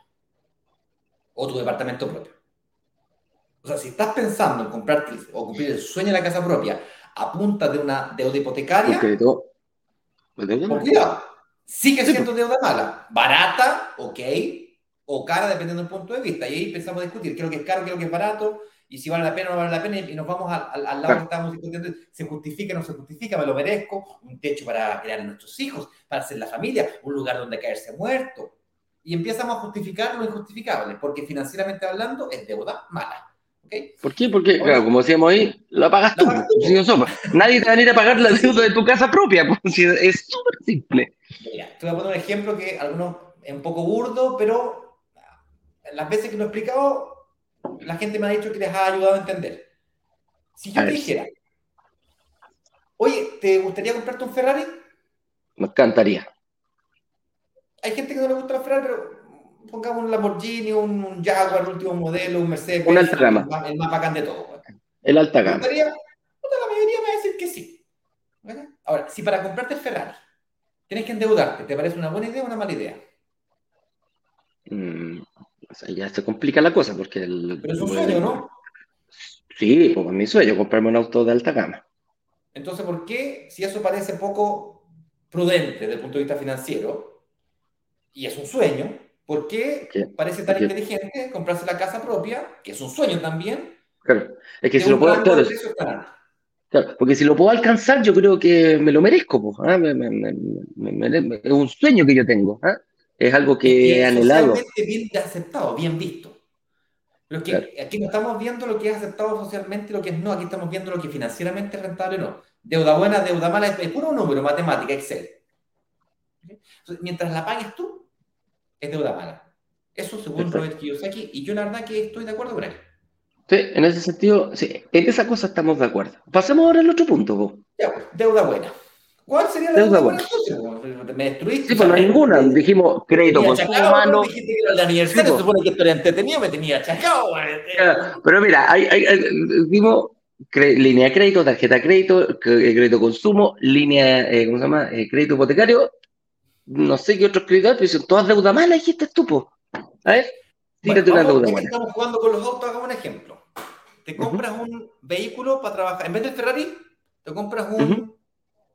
o tu departamento propio. O sea, si estás pensando en comprarte o cumplir el sueño de la casa propia a punta de una deuda hipotecaria, cuidado. Sigue siendo deuda mala. Barata, ok, o cara, dependiendo del punto de vista. Y ahí empezamos a discutir qué es lo que es caro, qué es lo que es barato, y si vale la pena o no vale la pena, y nos vamos al, lado que estábamos discutiendo, se justifica o no se justifica, me lo merezco, un techo para crear a nuestros hijos, para hacer la familia, un lugar donde caerse muerto. Y empezamos a justificar lo injustificable, porque financieramente hablando es deuda mala. ¿Por qué? Porque, claro, como decíamos ahí, lo pagas tú. Nadie te va a venir a pagar la deuda de tu casa propia. Pues, es súper simple. Mira, te voy a poner un ejemplo que algunos es un poco burdo, pero las veces que lo he explicado, la gente me ha dicho que les ha ayudado a entender. Si yo te dijera, oye, ¿te gustaría comprarte un Ferrari? Me encantaría. Hay gente que no le gusta el Ferrari, pero pongamos un Lamborghini, un, Jaguar, el último modelo, un Mercedes. Un alta gama. El, más bacán de todo. El alta gama. la mayoría me va a decir que sí. Ahora, si para comprarte el Ferrari tienes que endeudarte, ¿te parece una buena idea o una mala idea? Mm, o sea, ya se complica la cosa porque el... Pero es un sueño, ¿no? Sí, pues mi sueño, comprarme un auto de alta gama. Entonces, ¿por qué, si eso parece poco prudente desde el punto de vista financiero, y es un sueño, ¿Por qué parece tan inteligente comprarse la casa propia, que es un sueño también? Claro, es que si lo puedo. Claro, claro, porque si lo puedo alcanzar, yo creo que me lo merezco. ¿ah? es un sueño que yo tengo. ¿ah? Es algo que he anhelado. bien aceptado, bien visto. Pero que aquí no estamos viendo lo que es aceptado socialmente y lo que es no. Aquí estamos viendo lo que financieramente es rentable o no. Deuda buena, deuda mala, es puro número, matemática, Excel. mientras la pagues tú, es deuda mala. Eso según Robert Kiyosaki, y yo la verdad que estoy de acuerdo con él. Sí, en ese sentido, sí, en esa cosa estamos de acuerdo. Pasemos ahora al otro punto. Vos. Ya, pues, deuda buena. ¿Cuál sería la deuda, buena? Me destruiste. Sí, pues no ninguna. Dijimos crédito consumo humano. El aniversario, se supone que esto era entretenido, me tenía achacado. Pero mira, hay, hay, dimos línea de crédito, tarjeta de crédito, crédito consumo, línea, eh, ¿cómo se llama? Eh, crédito hipotecario no sé qué otros créditos, pero son todas deuda mala, dijiste tú, po. A ver, tírate una deuda buena. Estamos jugando con los autos, hagamos un ejemplo. Te compras un vehículo para trabajar, en vez del Ferrari, te compras un,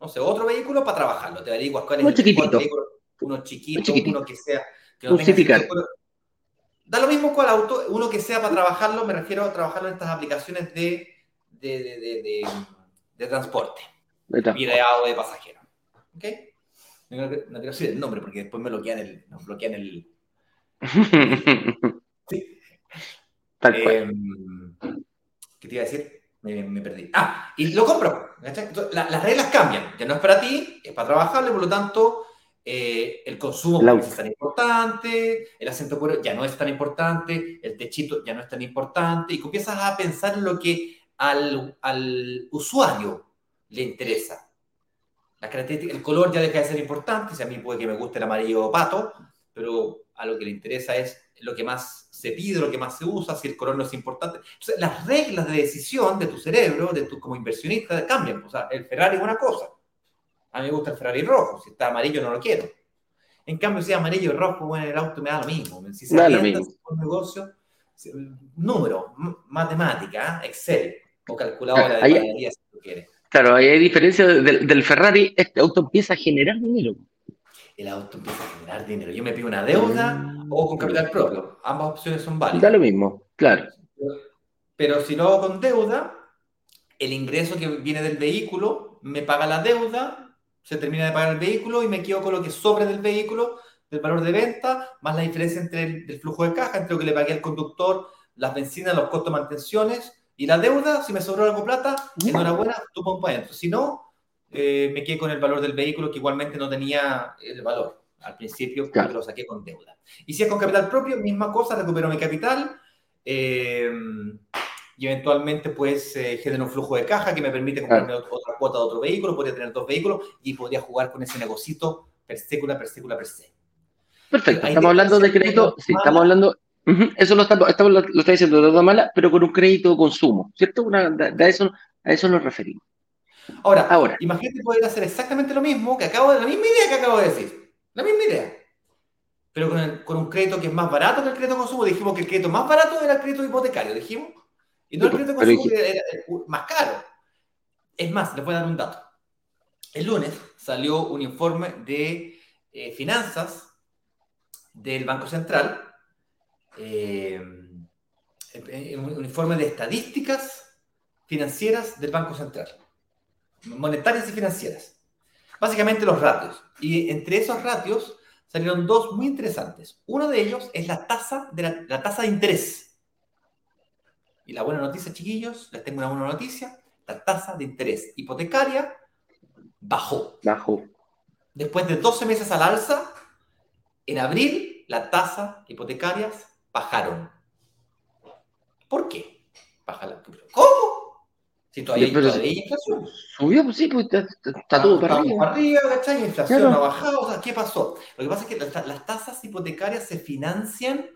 no sé, otro vehículo para trabajarlo. Te averiguas cuál es el chiquitito. vehículo, uno chiquito, uno que sea. Que no tenga da lo mismo cuál auto, uno que sea para trabajarlo, me refiero a trabajarlo en estas aplicaciones de, de, de, de, transporte. De transporte. Y de de pasajero. ¿Ok? No, quiero decir el nombre porque después me bloquean el. Nos bloquean el. *laughs* sí. Tal cual. Em, ¿Qué te iba a decir? Me, perdí. Ah, y lo compro. las reglas cambian. Ya no es para ti, es para trabajarle, por lo tanto, eh, el consumo no es tan importante, el acento cuero ya no es tan importante, el techito ya no es tan importante, y comienzas a pensar en lo que al, al usuario le interesa el color ya deja de ser importante, si a mí puede que me guste el amarillo pato, pero a lo que le interesa es lo que más se pide, lo que más se usa, si el color no es importante. Entonces, las reglas de decisión de tu cerebro, de tu como inversionista, cambian. O sea, el Ferrari es una cosa. A mí me gusta el Ferrari rojo. Si está amarillo, no lo quiero. En cambio, si es amarillo o rojo, bueno, el auto me da lo mismo. Si se da lo mismo. un negocio, número, matemática, Excel o calculadora de panadería, si tú quieres. Claro, hay diferencia del, Ferrari, este auto empieza a generar dinero. El auto empieza a generar dinero. Yo me pido una deuda o con capital propio. Ambas opciones son válidas. Da lo mismo, claro. Pero si lo hago con deuda, el ingreso que viene del vehículo me paga la deuda, se termina de pagar el vehículo y me quedo con lo que sobre del vehículo del valor de venta, más la diferencia entre el, flujo de caja, entre lo que le pagué al conductor, las bencinas, los costos de mantenciones y la deuda. Si me sobró algo plata, enhorabuena, tú pon para adentro. Si no, eh, me quedé con el valor del vehículo que igualmente no tenía el valor al principio porque lo saqué con deuda. Y si es con capital propio, misma cosa, recupero mi capital eh, y eventualmente pues eh, genero un flujo de caja que me permite comprarme otra cuota de otro vehículo, podría tener dos vehículos y podría jugar con ese negocito per sécula, per sécula, per se. Perfecto, estamos hablando de crédito, sí, estamos hablando, eso lo, estamos, estamos, lo, está diciendo de toda mala, pero con un crédito de consumo, ¿cierto? Una, a, eso, a eso nos referimos. Ahora, Ahora, imagínate poder hacer exactamente lo mismo que acabo de, la misma idea que acabo de decir, la misma idea, pero con, con un crédito que es más barato que el crédito de consumo, dijimos que el crédito más barato era el crédito hipotecario, dijimos, y no el crédito de consumo que era más caro. Es más, les voy a dar un dato. El lunes salió un informe de eh, finanzas del Banco Central, eh, un informe de estadísticas financieras del Banco Central, monetarias y financieras. Básicamente los ratios. Y entre esos ratios salieron dos muy interesantes. Uno de ellos es la tasa de, la, tasa de interés. Y la buena noticia, chiquillos, les tengo una buena noticia. La tasa de interés hipotecaria bajó. Bajó. Después de 12 meses al alza, en abril la tasa hipotecarias bajaron. ¿Por qué? ¿Cómo? Si todavía, hay inflación. Subió, pues sí, pues está, todo para arriba. arriba, ¿cachai? Inflación ha bajado. O sea, ¿qué pasó? Lo que pasa es que las, tasas hipotecarias se financian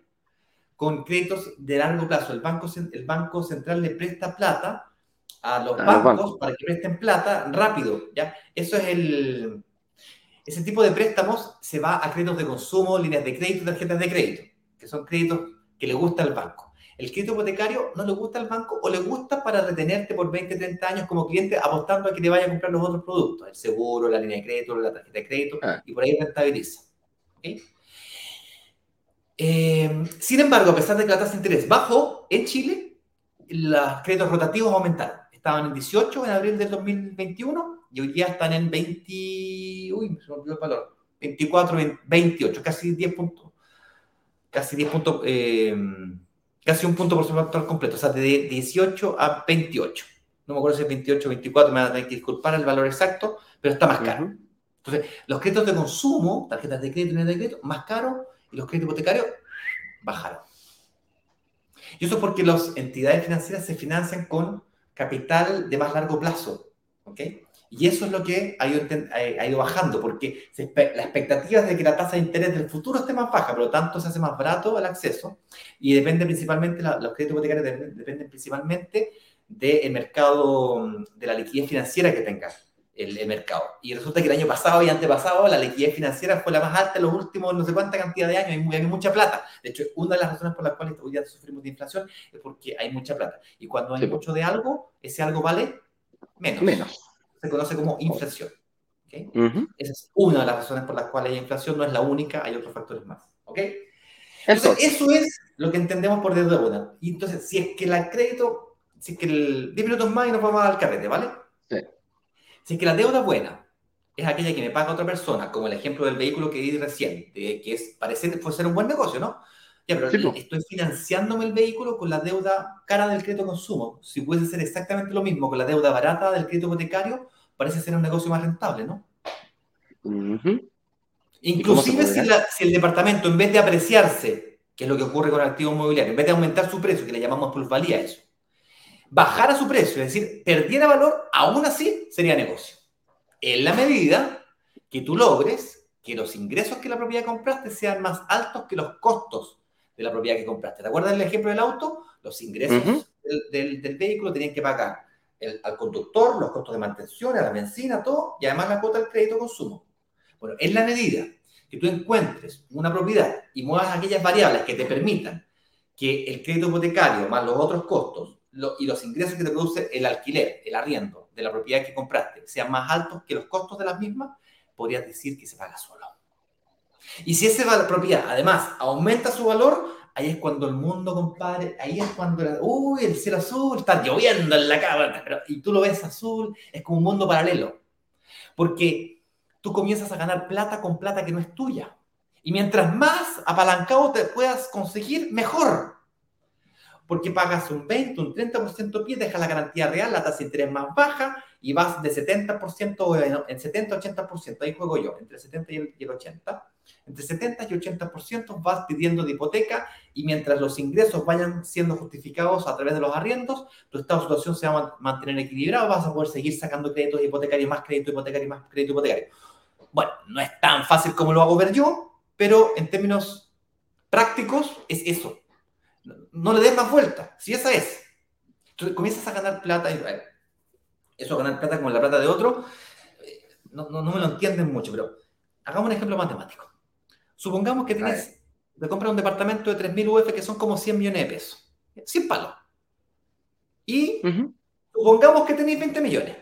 con créditos de largo plazo. El Banco, el banco Central le presta plata a los, bancos, para que presten plata rápido. ¿ya? Eso es el. Ese tipo de préstamos se va a créditos de consumo, líneas de crédito, tarjetas de crédito, que son créditos que le gusta al banco. El crédito hipotecario no le gusta al banco o le gusta para retenerte por 20, 30 años como cliente apostando a que le vaya a comprar los otros productos, el seguro, la línea de crédito, la tarjeta de crédito, ah. y por ahí rentabiliza. Eh, sin embargo, a pesar de que la tasa de interés bajó en Chile, los créditos rotativos aumentaron. Estaban en 18 en abril del 2021 y hoy día están en 20, uy, me olvidó el valor, 24, 28, casi 10 puntos, casi 10 puntos. Eh, casi un punto por porcentual completo, o sea, de 18 a 28. No me acuerdo si es 28 o 24, me van a tener que disculpar el valor exacto, pero está más caro. Entonces, los créditos de consumo, tarjetas de crédito y de crédito, más caros, y los créditos hipotecarios bajaron. Y eso es porque las entidades financieras se financian con capital de más largo plazo. ¿ok? Y eso es lo que ha ido, bajando, porque la expectativa es de que la tasa de interés del futuro esté más baja, pero tanto se hace más barato el acceso y depende principalmente, los créditos hipotecarios dependen, principalmente del mercado, de la liquidez financiera que tenga el, mercado. Y resulta que el año pasado y antepasado la liquidez financiera fue la más alta en los últimos no sé cuánta cantidad de años, hay, hay mucha plata. De hecho, una de las razones por las cuales hoy día sufrimos de inflación es porque hay mucha plata. Y cuando hay mucho de algo, ese algo vale menos. Menos se conoce como inflación. Esa es una de las razones por las cuales hay inflación, no es la única, hay otros factores más. ¿okay? Entonces, eso es lo que entendemos por deuda. Y entonces, si es que el crédito, si es que el 10 minutos más y nos vamos al carrete, ¿vale? Sí. Si es que la deuda buena es aquella que me paga otra persona, como el ejemplo del vehículo que di recién, que es, parece puede ser un buen negocio, ¿no? Ya, pero estoy financiándome el vehículo con la deuda cara del crédito consumo. Si puede ser exactamente lo mismo con la deuda barata del crédito hipotecario, parece ser un negocio más rentable, ¿no? Inclusive si, el departamento, en vez de apreciarse, que es lo que ocurre con el activo inmobiliario, en vez de aumentar su precio, que le llamamos plusvalía eso, bajara su precio, es decir, perdiera valor, aún así sería negocio. En la medida que tú logres que los ingresos que la propiedad compraste sean más altos que los costos de la propiedad que compraste. ¿Te acuerdas del ejemplo del auto? Los ingresos del, del, vehículo tenían que pagar al conductor, los costos de mantención, a la benzina, todo, y además la cuota del crédito consumo. Bueno, en la medida que tú encuentres una propiedad y muevas aquellas variables que te permitan que el crédito hipotecario más los otros costos y los ingresos que te produce el alquiler, el arriendo de la propiedad que compraste sean más altos que los costos de las mismas, podrías decir que se paga solo. Y si esa propiedad además aumenta su valor, ahí es cuando el mundo, compadre, ahí es cuando, uy, el cielo azul, está lloviendo en la cámara, y tú lo ves azul, es como un mundo paralelo. Porque tú comienzas a ganar plata con plata que no es tuya. Y mientras más apalancado te puedas conseguir, mejor. Porque pagas un 20, un 30% pie, dejas la garantía real, la tasa de interés más baja y vas de 70% en 70-80%. Ahí juego yo, entre el 70 y el 80 entre 70 y 80% vas pidiendo de hipoteca y mientras los ingresos vayan siendo justificados a través de los arriendos, tu estado de situación se va a mantener equilibrado, vas a poder seguir sacando créditos hipotecarios, más crédito hipotecario, más crédito hipotecario. Bueno, no es tan fácil como lo hago ver yo, pero en términos prácticos es eso. No, le des más vuelta, si esa es. Entonces comienzas a ganar plata eso ganar plata como la plata de otro, eh, no, no, no me lo entienden mucho, pero hagamos un ejemplo matemático. Supongamos que tienes de comprar un departamento de 3.000 UF que son como 100 millones de pesos. 100 palos. Y supongamos que tenéis 20 millones.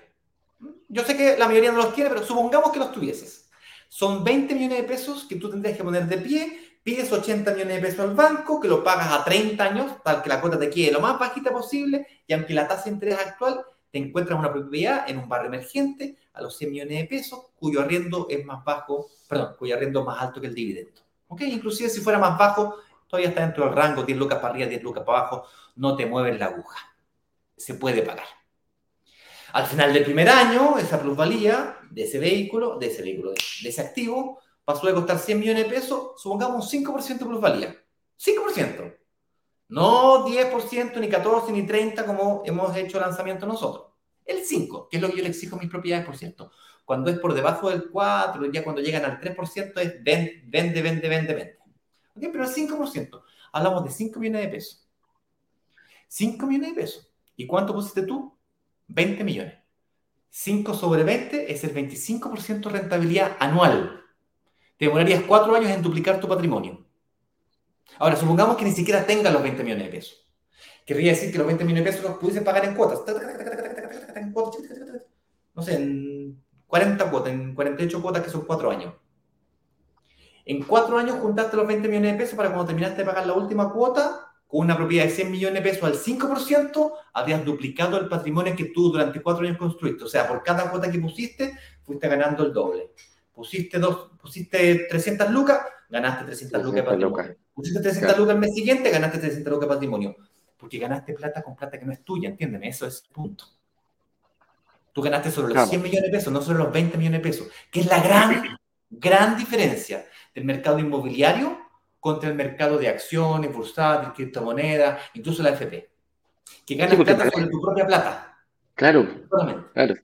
Yo sé que la mayoría no los tiene, pero supongamos que los tuvieses. Son 20 millones de pesos que tú tendrías que poner de pie, pides 80 millones de pesos al banco, que lo pagas a 30 años, para que la cuota te quede lo más bajita posible, y aunque la tasa de interés actual, te encuentras una propiedad en un barrio emergente a los 100 millones de pesos, cuyo arriendo es más bajo, perdón, cuyo arriendo es más alto que el dividendo. ¿Ok? Inclusive si fuera más bajo, todavía está dentro del rango, 10 lucas para arriba, 10 lucas para abajo, no te mueves la aguja. Se puede pagar. Al final del primer año, esa plusvalía de ese vehículo, de ese vehículo, de ese activo, pasó de costar 100 millones de pesos, supongamos un 5% de plusvalía. 5%. No 10%, ni 14, ni 30 como hemos hecho lanzamiento nosotros. El 5, que es lo que yo le exijo a mis propiedades, por cierto. Cuando es por debajo del 4, ya cuando llegan al 3%, es vende, vende, vende, vende, vende. Pero el 5%, hablamos de 5 millones de pesos. 5 millones de pesos. ¿Y cuánto pusiste tú? 20 millones. 5 sobre 20 es el 25% de rentabilidad anual. Te demorarías 4 años en duplicar tu patrimonio. Ahora, supongamos que ni siquiera tenga los 20 millones de pesos. Querría decir que los 20 millones de pesos los pudiese pagar en cuotas no sé, en 40 cuotas, en 48 cuotas que son 4 años. En 4 años juntaste los 20 millones de pesos para cuando terminaste de pagar la última cuota, con una propiedad de 100 millones de pesos al 5%, habrías duplicado el patrimonio que tú durante 4 años construiste. O sea, por cada cuota que pusiste, fuiste ganando el doble. Pusiste, dos, pusiste 300 lucas, ganaste 300 lucas de patrimonio. Pusiste 300 lucas el mes siguiente, ganaste 300 lucas de patrimonio. Porque ganaste plata con plata que no es tuya, entiéndeme, eso es el punto. Tú ganaste sobre los 100 millones de pesos, no sobre los 20 millones de pesos, que es la gran, gran diferencia del mercado inmobiliario contra el mercado de acciones, bursátiles, criptomonedas, incluso la FP. Que ganas plata sobre tu propia plata. Claro. Claro.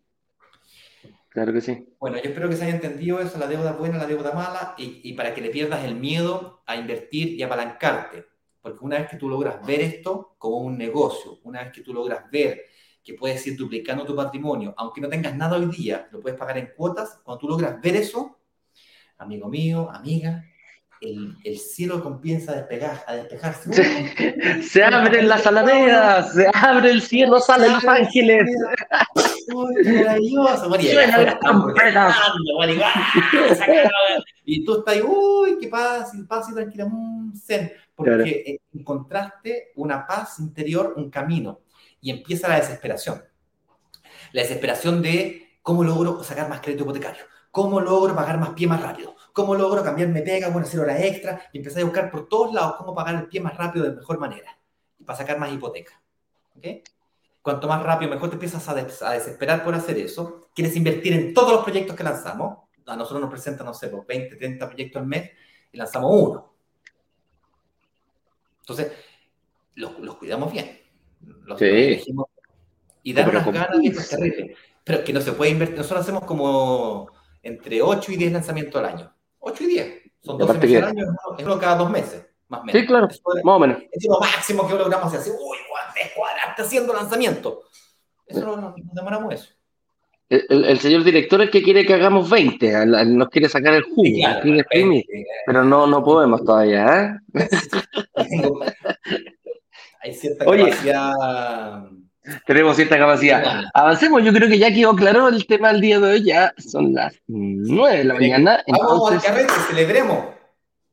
Claro que sí. Bueno, yo espero que se haya entendido eso, la deuda buena, la deuda mala, y, y para que le pierdas el miedo a invertir y apalancarte. Porque una vez que tú logras ver esto como un negocio, una vez que tú logras ver que puedes ir duplicando tu patrimonio, aunque no tengas nada hoy día, lo puedes pagar en cuotas, cuando tú logras ver eso, amigo mío, amiga, el, el cielo comienza a despegar, a despejarse. Se, se abren las alamedas, se abre el cielo, salen los ángeles. Maravilloso. Y tú estás ahí, uy, qué paz, paz y tranquila, un zen. Porque encontraste una paz interior, un camino y empieza la desesperación. La desesperación de cómo logro sacar más crédito hipotecario, cómo logro pagar más pie más rápido, cómo logro cambiarme pega, bueno, hacer horas extra y empezar a buscar por todos lados cómo pagar el pie más rápido de mejor manera para sacar más hipoteca. ¿Okay? Cuanto más rápido, mejor te empiezas a, desesperar por hacer eso. Quieres invertir en todos los proyectos que lanzamos. A nosotros nos presentan, no sé, 20, 30 proyectos al mes y lanzamos uno. Entonces, los cuidamos bien y dar unas ganas es terrible. Pero que no se puede invertir. Nosotros hacemos como entre 8 y 10 lanzamientos al año. 8 y 10. Son 12 meses al año, es uno cada dos meses, más o menos. Sí, claro, más o menos. Es lo máximo que logramos hacer. Uy, descuadraste haciendo lanzamiento. Eso no, nos demoramos eso. El, señor director es que quiere que hagamos 20, nos quiere sacar el jugo, pero no, no podemos todavía. ¿eh? *laughs* hay cierta capacidad. Tenemos cierta capacidad. Avancemos, yo creo que ya quedó claro el tema del día de hoy, ya son las 9 de la mañana. Vamos al carrete, celebremos.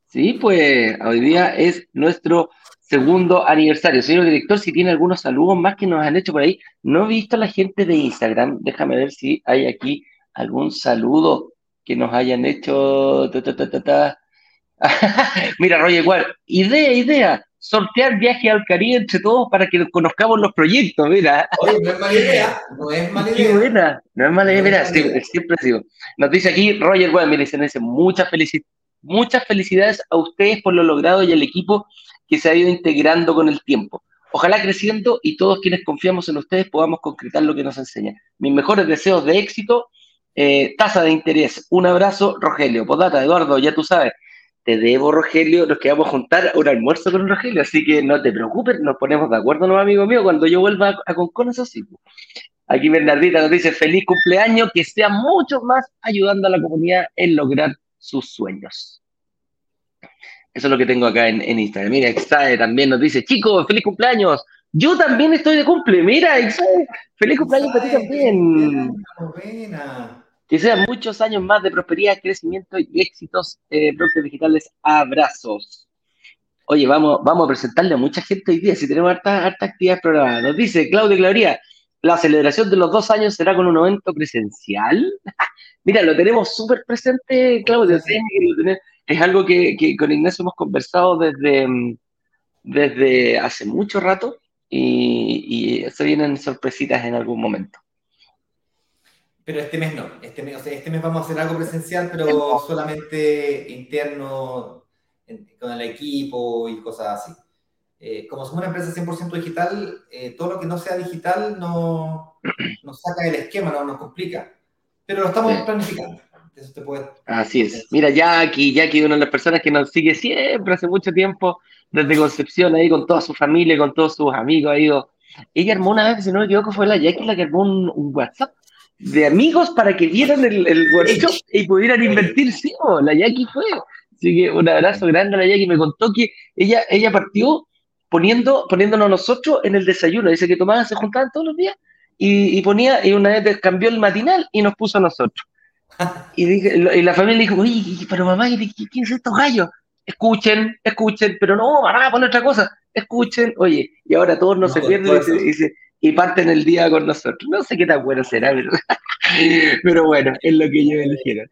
Sí, pues hoy día es nuestro segundo aniversario. Señor director, si tiene algunos saludos más que nos han hecho por ahí, no he visto a la gente de Instagram, déjame ver si hay aquí algún saludo que nos hayan hecho. *laughs* Mira, Roger, igual, idea, idea, sortear viaje al Caribe entre todos para que conozcamos los proyectos, mira. Oye, no es mala *laughs* idea, no es mala idea. Qué buena, no es mala idea, mira, siempre, digo. Nos dice aquí Roger, bueno, mire, se dice muchas felicidades muchas felicidades a ustedes por lo logrado y al equipo que se ha ido integrando con el tiempo. Ojalá creciendo y todos quienes confiamos en ustedes podamos concretar lo que nos enseña. Mis mejores deseos de éxito, eh, tasa de interés. Un abrazo, Rogelio. Podata, Eduardo, ya tú sabes. Te debo, Rogelio, nos quedamos a juntar un almuerzo con Rogelio, así que no te preocupes, nos ponemos de acuerdo, no, amigo mío, cuando yo vuelva a, a Concon, eso sí. Aquí Bernardita nos dice, feliz cumpleaños, que sea mucho más ayudando a la comunidad en lograr sus sueños. Eso es lo que tengo acá en, Instagram. Mira, Exae también nos dice, chicos, feliz cumpleaños. Yo también estoy de cumple. Mira, Exae, feliz cumpleaños para ti también. Que sean muchos años más de prosperidad, crecimiento y éxitos eh, digitales. Abrazos. Oye, vamos, vamos a presentarle a mucha gente hoy día, si tenemos harta, harta actividad programadas. Nos dice Claudia Claudia, la celebración de los dos años será con un evento presencial. *laughs* Mira, lo tenemos súper presente, Claudio. Es algo que, con Ignacio hemos conversado desde, desde hace mucho rato y, y se vienen sorpresitas en algún momento. Pero este mes no. Este mes, este mes vamos a hacer algo presencial, pero solamente interno con el equipo y cosas así. Eh, como somos una empresa 100% digital, eh, todo lo que no sea digital no, nos saca del esquema, no nos complica. Pero lo estamos planificando. Así es. Mira, Jackie, Jackie, una de las personas que nos sigue siempre, hace mucho tiempo, desde Concepción, ahí con toda su familia, con todos sus amigos, ido. Ella armó una vez, si no me equivoco, fue la Jackie la que armó un, WhatsApp de amigos para que vieran el, el y pudieran invertir. Sí, la Jackie fue. Así que un abrazo grande a la Jackie. Me contó que ella, ella partió poniendo, poniéndonos nosotros en el desayuno. Dice que tomaban, se juntaban todos los días y, ponía, y una vez cambió el matinal y nos puso a nosotros. Y, y la familia dijo, oye, pero mamá, ¿quién es estos gallos? Escuchen, escuchen, pero no, mamá, pon otra cosa, escuchen, oye, y ahora todos no, se pierden y, parten el día con nosotros. No sé qué tan bueno será, pero, *laughs* pero bueno, es lo que ellos eligieron.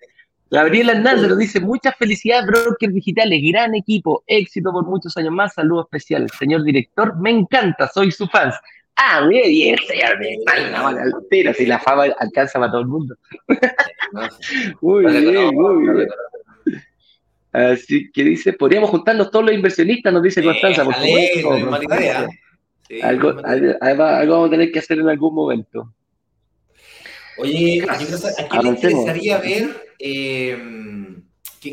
Gabriela Hernández nos dice, muchas felicidades, brokers digitales, gran equipo, éxito por muchos años más, saludos especiales. Señor director, me encanta, soy su fan. Ah, muy bien, señor director, si la fama alcanza para todo el mundo. *laughs* muy bien, muy bien. Así que dice, podríamos juntarnos todos los inversionistas, nos dice Constanza, por idea. algo, algo, algo vamos a tener que hacer en algún momento. Oye, ¿a quién, le interesaría ver? Eh,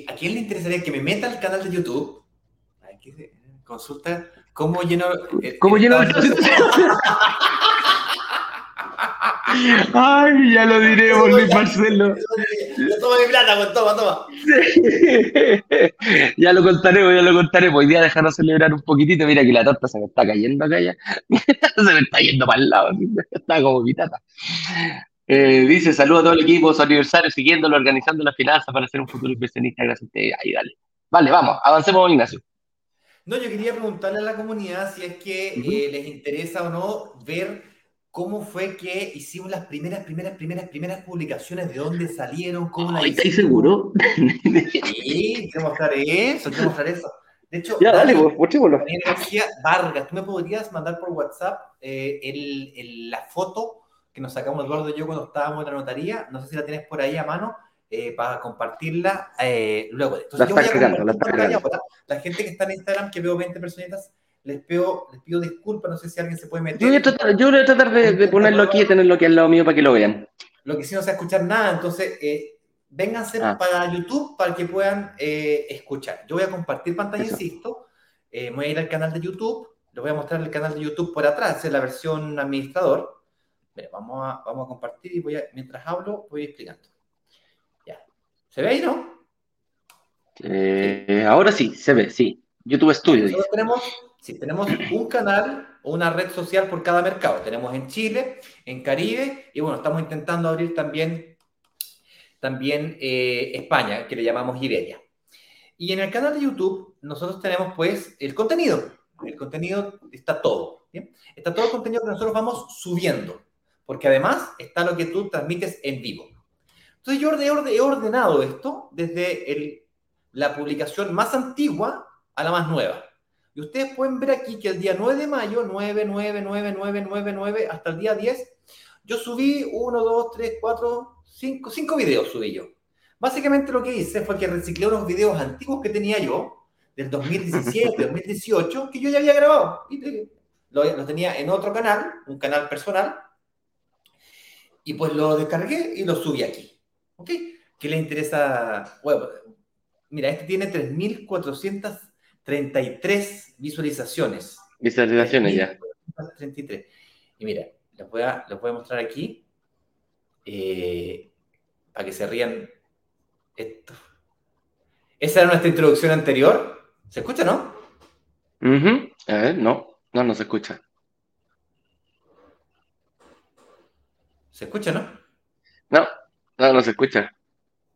¿A quién le interesaría que me meta al canal de YouTube? consulta cómo lleno. ¿Cómo lleno *laughs* Ay, ya lo diremos, mi Marcelo. Toma mi plata, pues, toma, toma. *laughs* ya lo contaremos, ya lo contaremos. Hoy día dejarnos celebrar un poquitito. Mira que la torta se me está cayendo acá ya. *laughs* se me está yendo para el lado. Está como mi tata. Eh, dice, saludos a todo el equipo, su aniversario, siguiéndolo, organizando las finanzas para ser un futuro inversionista. Gracias a usted. Ahí, dale. Vale, vamos, avancemos, Ignacio. No, yo quería preguntarle a la comunidad si es que eh, les interesa o no ver cómo fue que hicimos las primeras, primeras, primeras, primeras publicaciones, de dónde salieron, cómo las ¿Estás seguro? Sí, quiero mostrar eso, quiero mostrar eso. De hecho, ya, dale, García Vargas, ¿tú me podrías mandar por WhatsApp eh, el, la foto que nos sacamos Eduardo y yo cuando estábamos en la notaría. No sé si la tienes por ahí a mano eh, para compartirla eh, luego. Entonces, yo voy a la, gente que está en Instagram, que veo 20 personitas, les pido, les pido disculpas, no sé si alguien se puede meter. Yo voy a tratar, yo voy a tratar de, ponerlo aquí y tenerlo aquí al lado mío para que lo vean. Lo que sí no a escuchar nada, entonces eh, vénganse ah. para YouTube para que puedan eh, escuchar. Yo voy a compartir pantalla, insisto. me voy a ir al canal de YouTube. Les voy a mostrar el canal de YouTube por atrás, es la versión administrador vamos a, vamos a compartir y voy a, mientras hablo, voy explicando. ¿Se ve ahí, no? Eh, ahora sí, se ve, sí. YouTube Studio. tenemos, sí, tenemos un canal o una red social por cada mercado. Tenemos en Chile, en Caribe, y bueno, estamos intentando abrir también, también eh, España, que le llamamos Iberia. Y en el canal de YouTube, nosotros tenemos pues el contenido. El contenido está todo. Está todo el contenido que nosotros vamos subiendo porque además está lo que tú transmites en vivo. Entonces yo he ordenado esto desde el la publicación más antigua a la más nueva. Y ustedes pueden ver aquí que el día 9 de mayo, 9, 9, 9, 9, 9, 9, hasta el día 10, yo subí 1, 2, 3, 4, 5, 5 videos subí yo. Básicamente lo que hice fue que reciclé unos videos antiguos que tenía yo, del 2017, 2018, *laughs* que yo ya había grabado. Y los tenía en otro canal, un canal personal, y pues lo descargué y lo subí aquí. ¿Ok? ¿Qué le interesa? Bueno, mira, este tiene 3.433 visualizaciones. Visualizaciones ya. 33. Y mira, les voy a, voy a mostrar aquí eh, para que se rían esto. Esa era nuestra introducción anterior. ¿Se escucha, no? A ver, no, no, no se escucha. ¿Se escucha, no? No, no, no se escucha.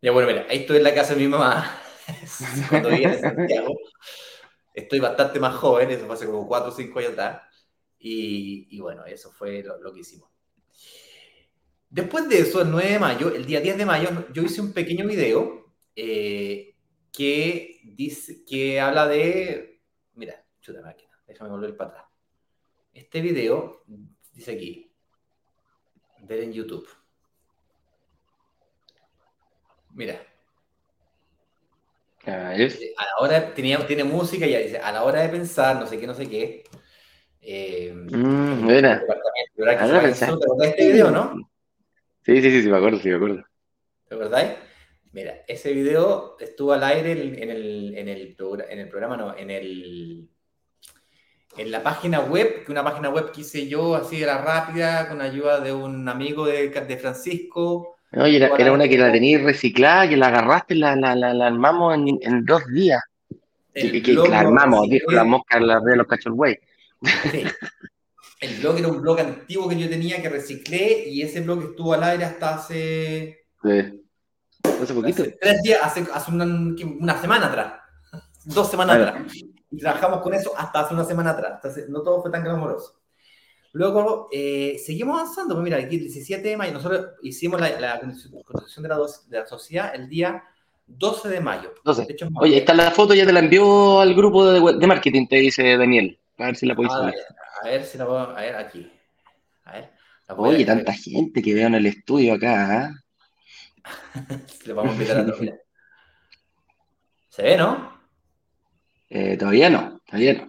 Ya, bueno, mira, ahí estoy en la casa de mi mamá. *laughs* Cuando vivía en Santiago. Estoy bastante más joven, eso fue hace como 4 o 5 años atrás. Y, bueno, eso fue lo, que hicimos. Después de eso, el 9 de mayo, el día 10 de mayo, yo hice un pequeño video eh, que, dice, que habla de... Mira, chuta máquina, déjame volver para atrás. Este video dice aquí, ver en YouTube. Mira. Ah, eh, a la hora, tenía, tiene música y ya dice, a la hora de pensar, no sé qué, no sé qué. Eh, mm, mira. ¿Te acordás de este video, no? Sí, sí, sí, sí, me acuerdo, sí, me acuerdo. ¿Te acordáis? Mira, ese video estuvo al aire en el, en el, en el programa, no, en el en la página web, que una página web que hice yo así de la rápida, con ayuda de un amigo de, de Francisco. Oye, era, era, una que la tenías reciclada, que la agarraste, la, la, la, armamos en, en, dos días. Que, la armamos, dijo la mosca la de los cachos güey. Sí. *laughs* El blog era un blog antiguo que yo tenía que reciclé y ese blog estuvo al aire hasta hace. Sí. Hace poquito. Hace tres días, hace, hace una, una, semana atrás. Dos semanas atrás y trabajamos con eso hasta hace una semana atrás. Entonces, no todo fue tan glamoroso. Luego, eh, seguimos avanzando. Pues mira, aquí el 17 de mayo, nosotros hicimos la, la constitución de la, de la, sociedad el día 12 de mayo. 12. De hecho, Oye, está la foto, ya te la envió al grupo de, de marketing, te dice Daniel. A ver si la podéis ah, ver. A ver si la puedo. A ver, aquí. A ver. Oye, tanta gente que veo en el estudio acá. ¿eh? *laughs* Le vamos a invitar a todos. Se ve, ¿no? Eh, todavía no, todavía no.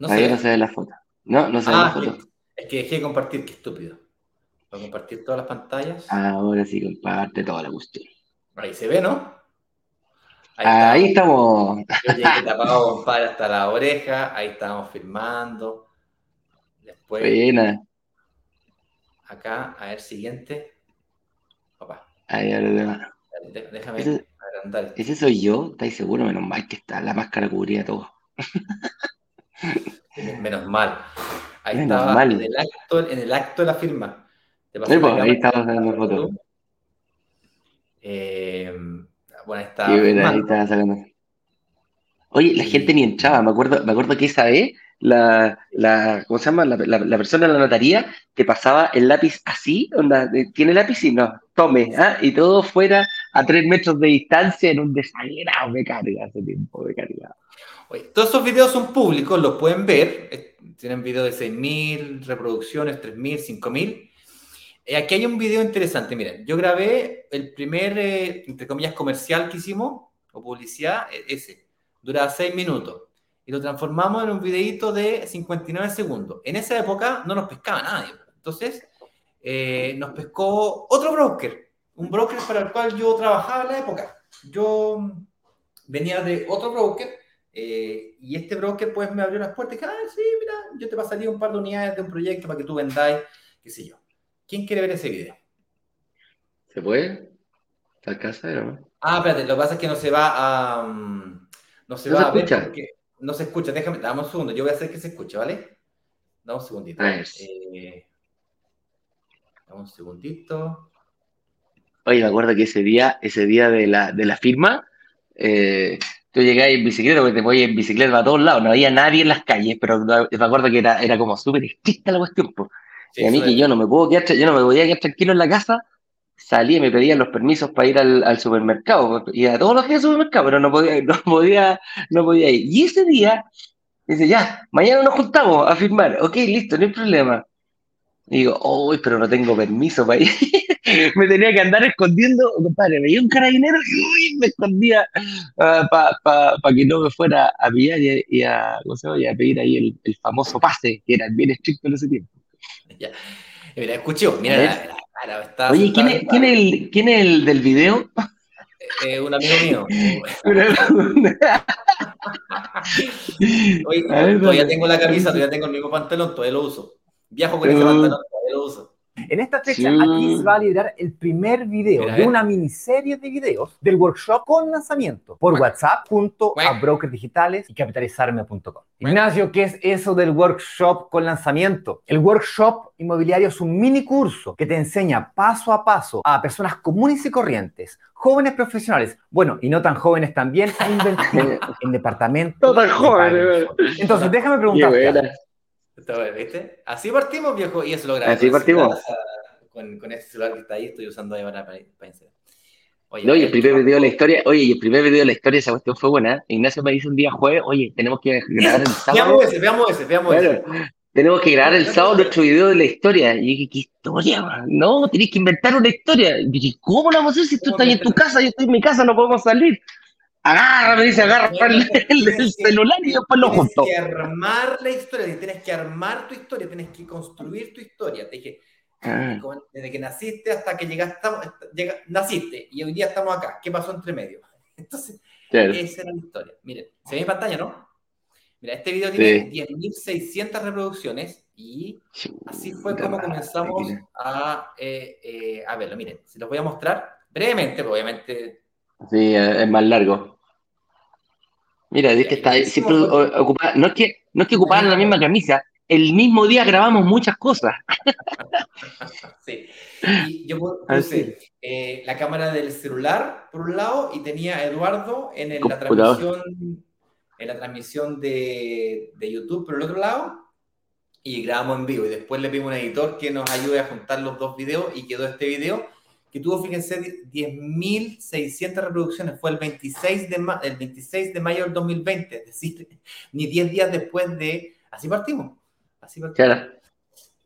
no todavía no se ve la foto. No, no se ve la ah, foto. Es que dejé de compartir, qué estúpido. Voy a compartir todas las pantallas. Ahora sí comparte toda la cuestión. Ahí se ve, ¿no? Ahí, estamos. Yo llegué tapado, compadre, hasta la oreja. Ahí estamos filmando. Después. Buena. Acá, a ver, siguiente. Papá. Ahí, ahora Déjame. ¿Ese soy yo? ¿Estáis seguro? Menos mal que está la máscara cubría todo. *laughs* Menos mal. Ahí estaba En, el acto, en el acto de la firma. Pues, ahí estaba sacando fotos. Eh, bueno, ahí está. ahí estaba sacando. Oye, la gente ni entraba. Me acuerdo, me acuerdo que esa vez la, la, ¿cómo se llama? La, la, persona de la notaría te pasaba el lápiz así, onda, tiene lápiz y no, tome, ¿ah? y todo fuera a tres metros de distancia en un desagrado de carga hace tiempo de carga. todos esos videos son públicos, los pueden ver, tienen videos de 6.000 reproducciones, 3.000, 5.000. Eh, aquí hay un video interesante, miren, yo grabé el primer, eh, entre comillas, comercial que hicimos, o publicidad, e, ese, dura 6 minutos y lo transformamos en un videito de 59 segundos. En esa época no nos pescaba nadie. Entonces, eh, nos pescó otro broker, un broker para el cual yo trabajaba en la época. Yo venía de otro broker eh, y este broker pues me abrió las puertas y dije, ah, sí, mira, yo te pasaría un par de unidades de un proyecto para que tú vendáis, qué sé yo. ¿Quién quiere ver ese video? ¿Se puede? ¿Está casa no? Ah, espérate, lo que pasa es que no se va a... Mm, no se va a ver porque no se escucha, déjame, dame un segundo, yo voy a hacer que se escuche, ¿vale? Dame un segundito. Eh, dame un segundito. Oye, me acuerdo que ese día, ese día de la, de la firma, eh, tú llegabas en bicicleta, porque te voy en bicicleta a todos lados, no había nadie en las calles, pero me acuerdo que era, era como súper estricta la cuestión. y a mí que yo no me puedo quedar, yo no me podía quedar tranquilo en la casa salía y me pedían los permisos para ir al, supermercado. Iba a todos los días al supermercado, pero no podía, no podía, no podía ir. Y ese día, dice, ya, mañana nos juntamos a firmar. Ok, listo, no hay problema. Y digo, uy, pero no tengo permiso para ir. *laughs* me tenía que andar escondiendo, compadre, veía un carabinero y me escondía ah, para que no me fuera a pillar y, a, a pedir ahí el, el, famoso pase, que era bien estricto en ese tiempo. Ya. Mira, escuchó, mira, Oye, ¿quién es, ¿quién, es el, ¿quién es el del video? Eh, eh un amigo mío. *laughs* *laughs* Oye, todavía tengo la camisa, todavía tengo el mismo pantalón, todavía lo uso. Viajo con ese uh. pantalón, todavía lo uso. En esta fecha, aquí se va a liberar el primer video de una miniserie de videos del workshop con lanzamiento por WhatsApp junto a brokers digitales y capitalizarme.com. Ignacio, ¿qué es eso del workshop con lanzamiento? El workshop inmobiliario es un mini curso que te enseña paso a paso a personas comunes y corrientes, jóvenes profesionales, bueno, y no tan jóvenes también, a invertir *laughs* en departamentos. No tan jóvenes. Entonces, déjame preguntarte. ¿Viste? Así partimos, viejo, y eso lo grabé. Así partimos. Con, con este celular que está ahí, estoy usando ahí para, para, Oye, no, y el primer video de la historia, oye, y el primer video de la historia, esa cuestión fue buena. Ignacio me dice un día jueves, oye, tenemos que grabar el sábado. Veamos ese, veamos ese, veamos ese. Tenemos que grabar el sábado nuestro video de la historia. Y dije, ¿qué historia? Man? No, tenés que inventar una historia. Y dije, ¿cómo lo vamos a hacer si tú estás en tu casa, yo estoy en mi casa, no podemos salir? Agarra, me dice, agarra el, celular y después lo junto. Tienes que armar la historia, tienes que armar tu historia, tienes que construir tu historia. Te dije, ah. desde que naciste hasta que llegaste, llega, naciste y hoy día estamos acá. ¿Qué pasó entre medio? *laughs* Entonces, esa era la historia. Miren, se ve en pantalla, ¿no? Mira, este video tiene 10.600 reproducciones y así fue como comenzamos a, eh, eh, a verlo. Miren, se los voy a mostrar brevemente, obviamente. Sí, es más largo. Mira, es que está siempre ocupada. No es que, no es que ocupaban la misma camisa, el mismo día grabamos muchas cosas. *laughs* Sí. Y yo puse eh, la cámara del celular por un lado y tenía a Eduardo en la transmisión, en la transmisión de, de, YouTube por el otro lado y grabamos en vivo. Y después le pedimos a un editor que nos ayude a juntar los dos videos y quedó este video que tuvo, fíjense, 10.600 reproducciones. Fue el 26, de el 26 de mayo del 2020, es decir, ni 10 días después de... Así partimos. Así partimos.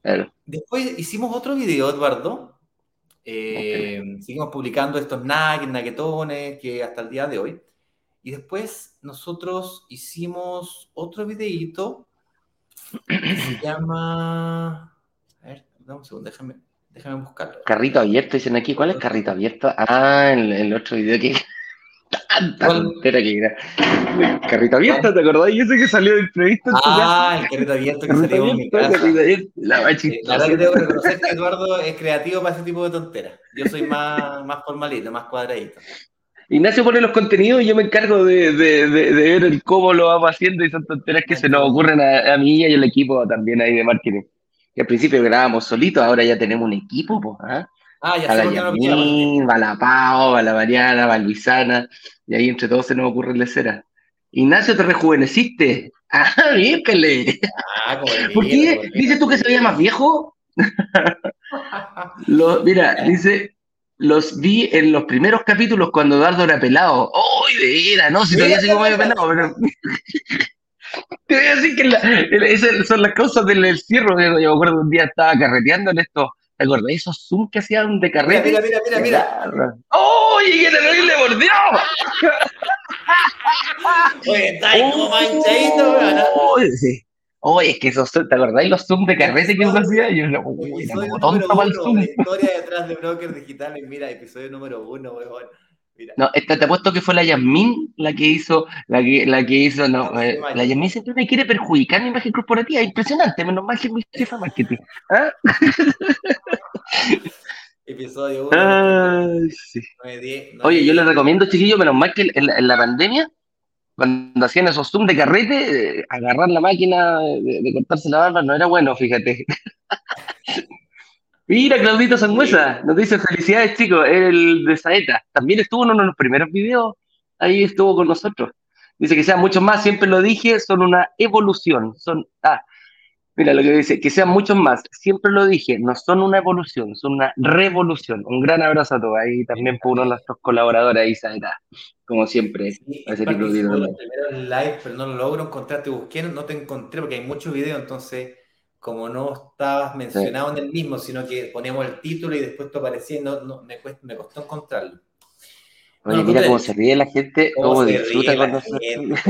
Claro, Después hicimos otro video, Eduardo. Eh, seguimos publicando estos nuggets, naguetones, que hasta el día de hoy. Y después nosotros hicimos otro videito que se llama... A ver, dame un segundo, déjame Déjame buscarlo. Carrito abierto, dicen aquí. ¿Cuál es carrito abierto? Ah, el, el otro video que. *laughs* Tanta tontera que era. Carrito abierto, ¿te acordás? Y ese que salió del previsto Ah, el carrito abierto que salió en mi casa. La, verdad que tengo que reconocer que Eduardo es creativo para ese tipo de tonteras. Yo soy más, más formalito, más cuadradito. Ignacio pone los contenidos y yo me encargo de, de, de, ver el cómo lo vamos haciendo y son tonteras que se nos ocurren a, a mí y al equipo también ahí de marketing al principio grabábamos solitos, ahora ya tenemos un equipo, pues, ¿ah? Ah, ya a la Yamín, va la Pau, va la Mariana, va Luisana, y ahí entre todos se nos ocurre la cera. Ignacio, ¿te rejuveneciste? *laughs* ¡Ah, miércale! Ah, ¿Por qué? ¿Dices tú que se veía más viejo? *laughs* mira, dice, los vi en los primeros capítulos cuando Dardo era pelado. ¡Uy, de era! No, si todavía sigo medio pelado, pero... Te voy a decir que esas son las causas del encierro. Yo me acuerdo un día estaba carreteando en esto. ¿Te acuerdas? Esos Zoom que hacían de carrete. Mira, mira, mira, mira. ¡Uy! ¡Que le, le mordió! *laughs* Oye, está ahí como manchadito, Oye, sí. Oye, es que esos, ¿te acordáis los Zoom de carrete que uno hacía? Yo, uy, como tonto para el Zoom. historia detrás de Brokers Digitales, mira, episodio número uno, weón. No, esta, te apuesto que fue la Yasmín la que hizo, la que, la que hizo, no, eh, la Yasmín siempre me quiere perjudicar mi imagen corporativa, impresionante, menos mal que mi jefa marketing. ¿Ah? *laughs* Episodio 1. sí. Oye, yo les recomiendo, chiquillos, menos mal que en, la pandemia, cuando hacían esos zoom de carrete, eh, agarrar la máquina de, de cortarse la barba no era bueno, fíjate. *laughs* Mira, Claudito Sangüesa, nos dice felicidades, chicos, el de Saeta. También estuvo en uno de los primeros videos, ahí estuvo con nosotros. Dice que sean muchos más, siempre lo dije, son una evolución. Son, ah, Mira lo que dice, que sean muchos más. Siempre lo dije, no son una evolución, son una revolución. Un gran abrazo a todos. Ahí también por uno de nuestros colaboradores, ahí saldrá, como siempre. Sí, primero en live, pero no lo logro encontrar. Te busqué, no te encontré porque hay muchos videos, entonces, como no estabas mencionado en el mismo, sino que poníamos el título y después te aparecía, no, no, me, me costó encontrarlo. Oye, mira cómo se ríe la gente, cómo, disfruta con nosotros. *laughs*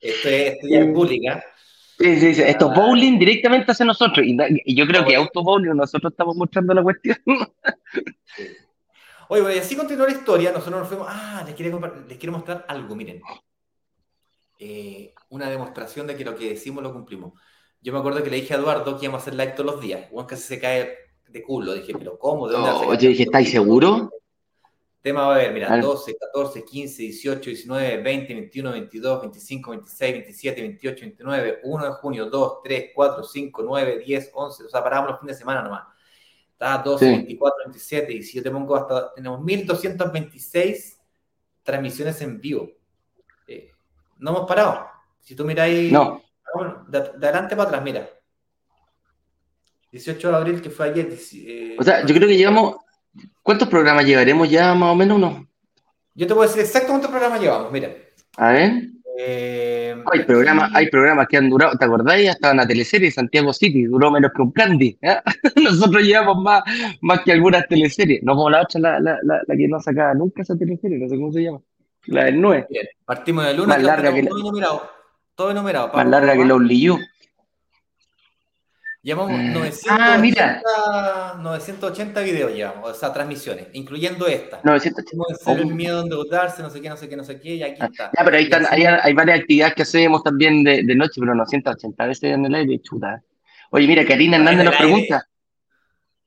Esto es, esto ya es bullying, ¿eh? Sí, sí, sí. Esto es ah. bowling directamente hacia nosotros. Y, yo creo que auto bowling nosotros estamos mostrando la cuestión. Oye, bueno, y así continúa la historia. Nosotros nos fuimos. Ah, les, les quiero mostrar algo, miren. Eh, una demostración de que lo que decimos lo cumplimos. Yo me acuerdo que le dije a Eduardo que íbamos a hacer live todos los días. Juan casi se cae de culo. Dije, pero ¿cómo? ¿De dónde oye, dije, ¿estáis seguros? Tema va a haber, mira, 12, 14, 15, 18, 19, 20, 21, 22, 25, 26, 27, 28, 29, 1 de junio, 2, 3, 4, 5, 9, 10, 11, o sea, paramos los fines de semana nomás. Está 12, 24, 27, y si yo te pongo hasta, tenemos 1226 transmisiones en vivo. No hemos parado. Si tú miráis, no. de, adelante para atrás, mira. 18 de abril, que fue ayer. Eh, o sea, yo creo que llevamos ¿Cuántos programas llevaremos ya más o menos uno? Yo te voy a decir exacto cuántos programas llevamos, mira. A ver. Eh, hay, programas, hay programas que han durado, ¿te acordáis? Hasta una teleserie, Santiago City, duró menos que un Candy. ¿eh? *laughs* Nosotros llevamos más, más que algunas teleseries. No como la otra, la, la, la, que no sacaba nunca esa teleserie, no sé cómo se llama. La del 9. partimos de luna, más larga que todo enumerado. Todo enumerado. Más larga que los Liu. Llevamos 980, ah, 980 videos, llevamos, o sea, transmisiones, incluyendo esta. 980. el miedo de endeudarse, no sé qué, no sé qué, no sé qué, y aquí ah, está. Ya, pero ahí están, hay, hay, varias actividades que hacemos también de, de, noche, pero 980 veces en el aire, chuta. Oye, mira, Karina Hernández nos pregunta.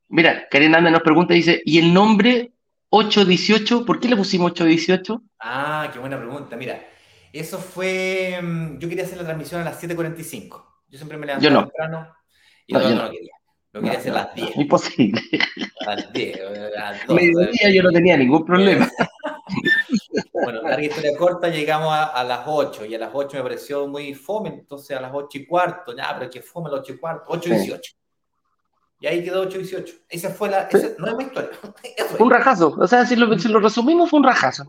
Mira, Karina Hernández nos pregunta, dice, ¿y el nombre 818? ¿Por qué le pusimos 818? Ah, qué buena pregunta. Mira, eso fue. Mm, yo quería hacer la transmisión a las 7:45. Yo siempre me levanto no. temprano y no, no, lo quería. Lo quería hacer a las 10. Imposible. A las 10. A las *laughs* 12, Mediodía yo no tenía ningún problema. *laughs* bueno, larga historia corta, llegamos a, a, las 8 y a las 8 me pareció muy fome, entonces a las 8 y cuarto, ya, pero que fome a las 8 y cuarto, 8 y 18. Y ahí quedó 8 y 18. Esa fue la. Esa, no es mi historia. *laughs* Fue un rajazo. O sea, si lo, si lo, resumimos, fue un rajazo.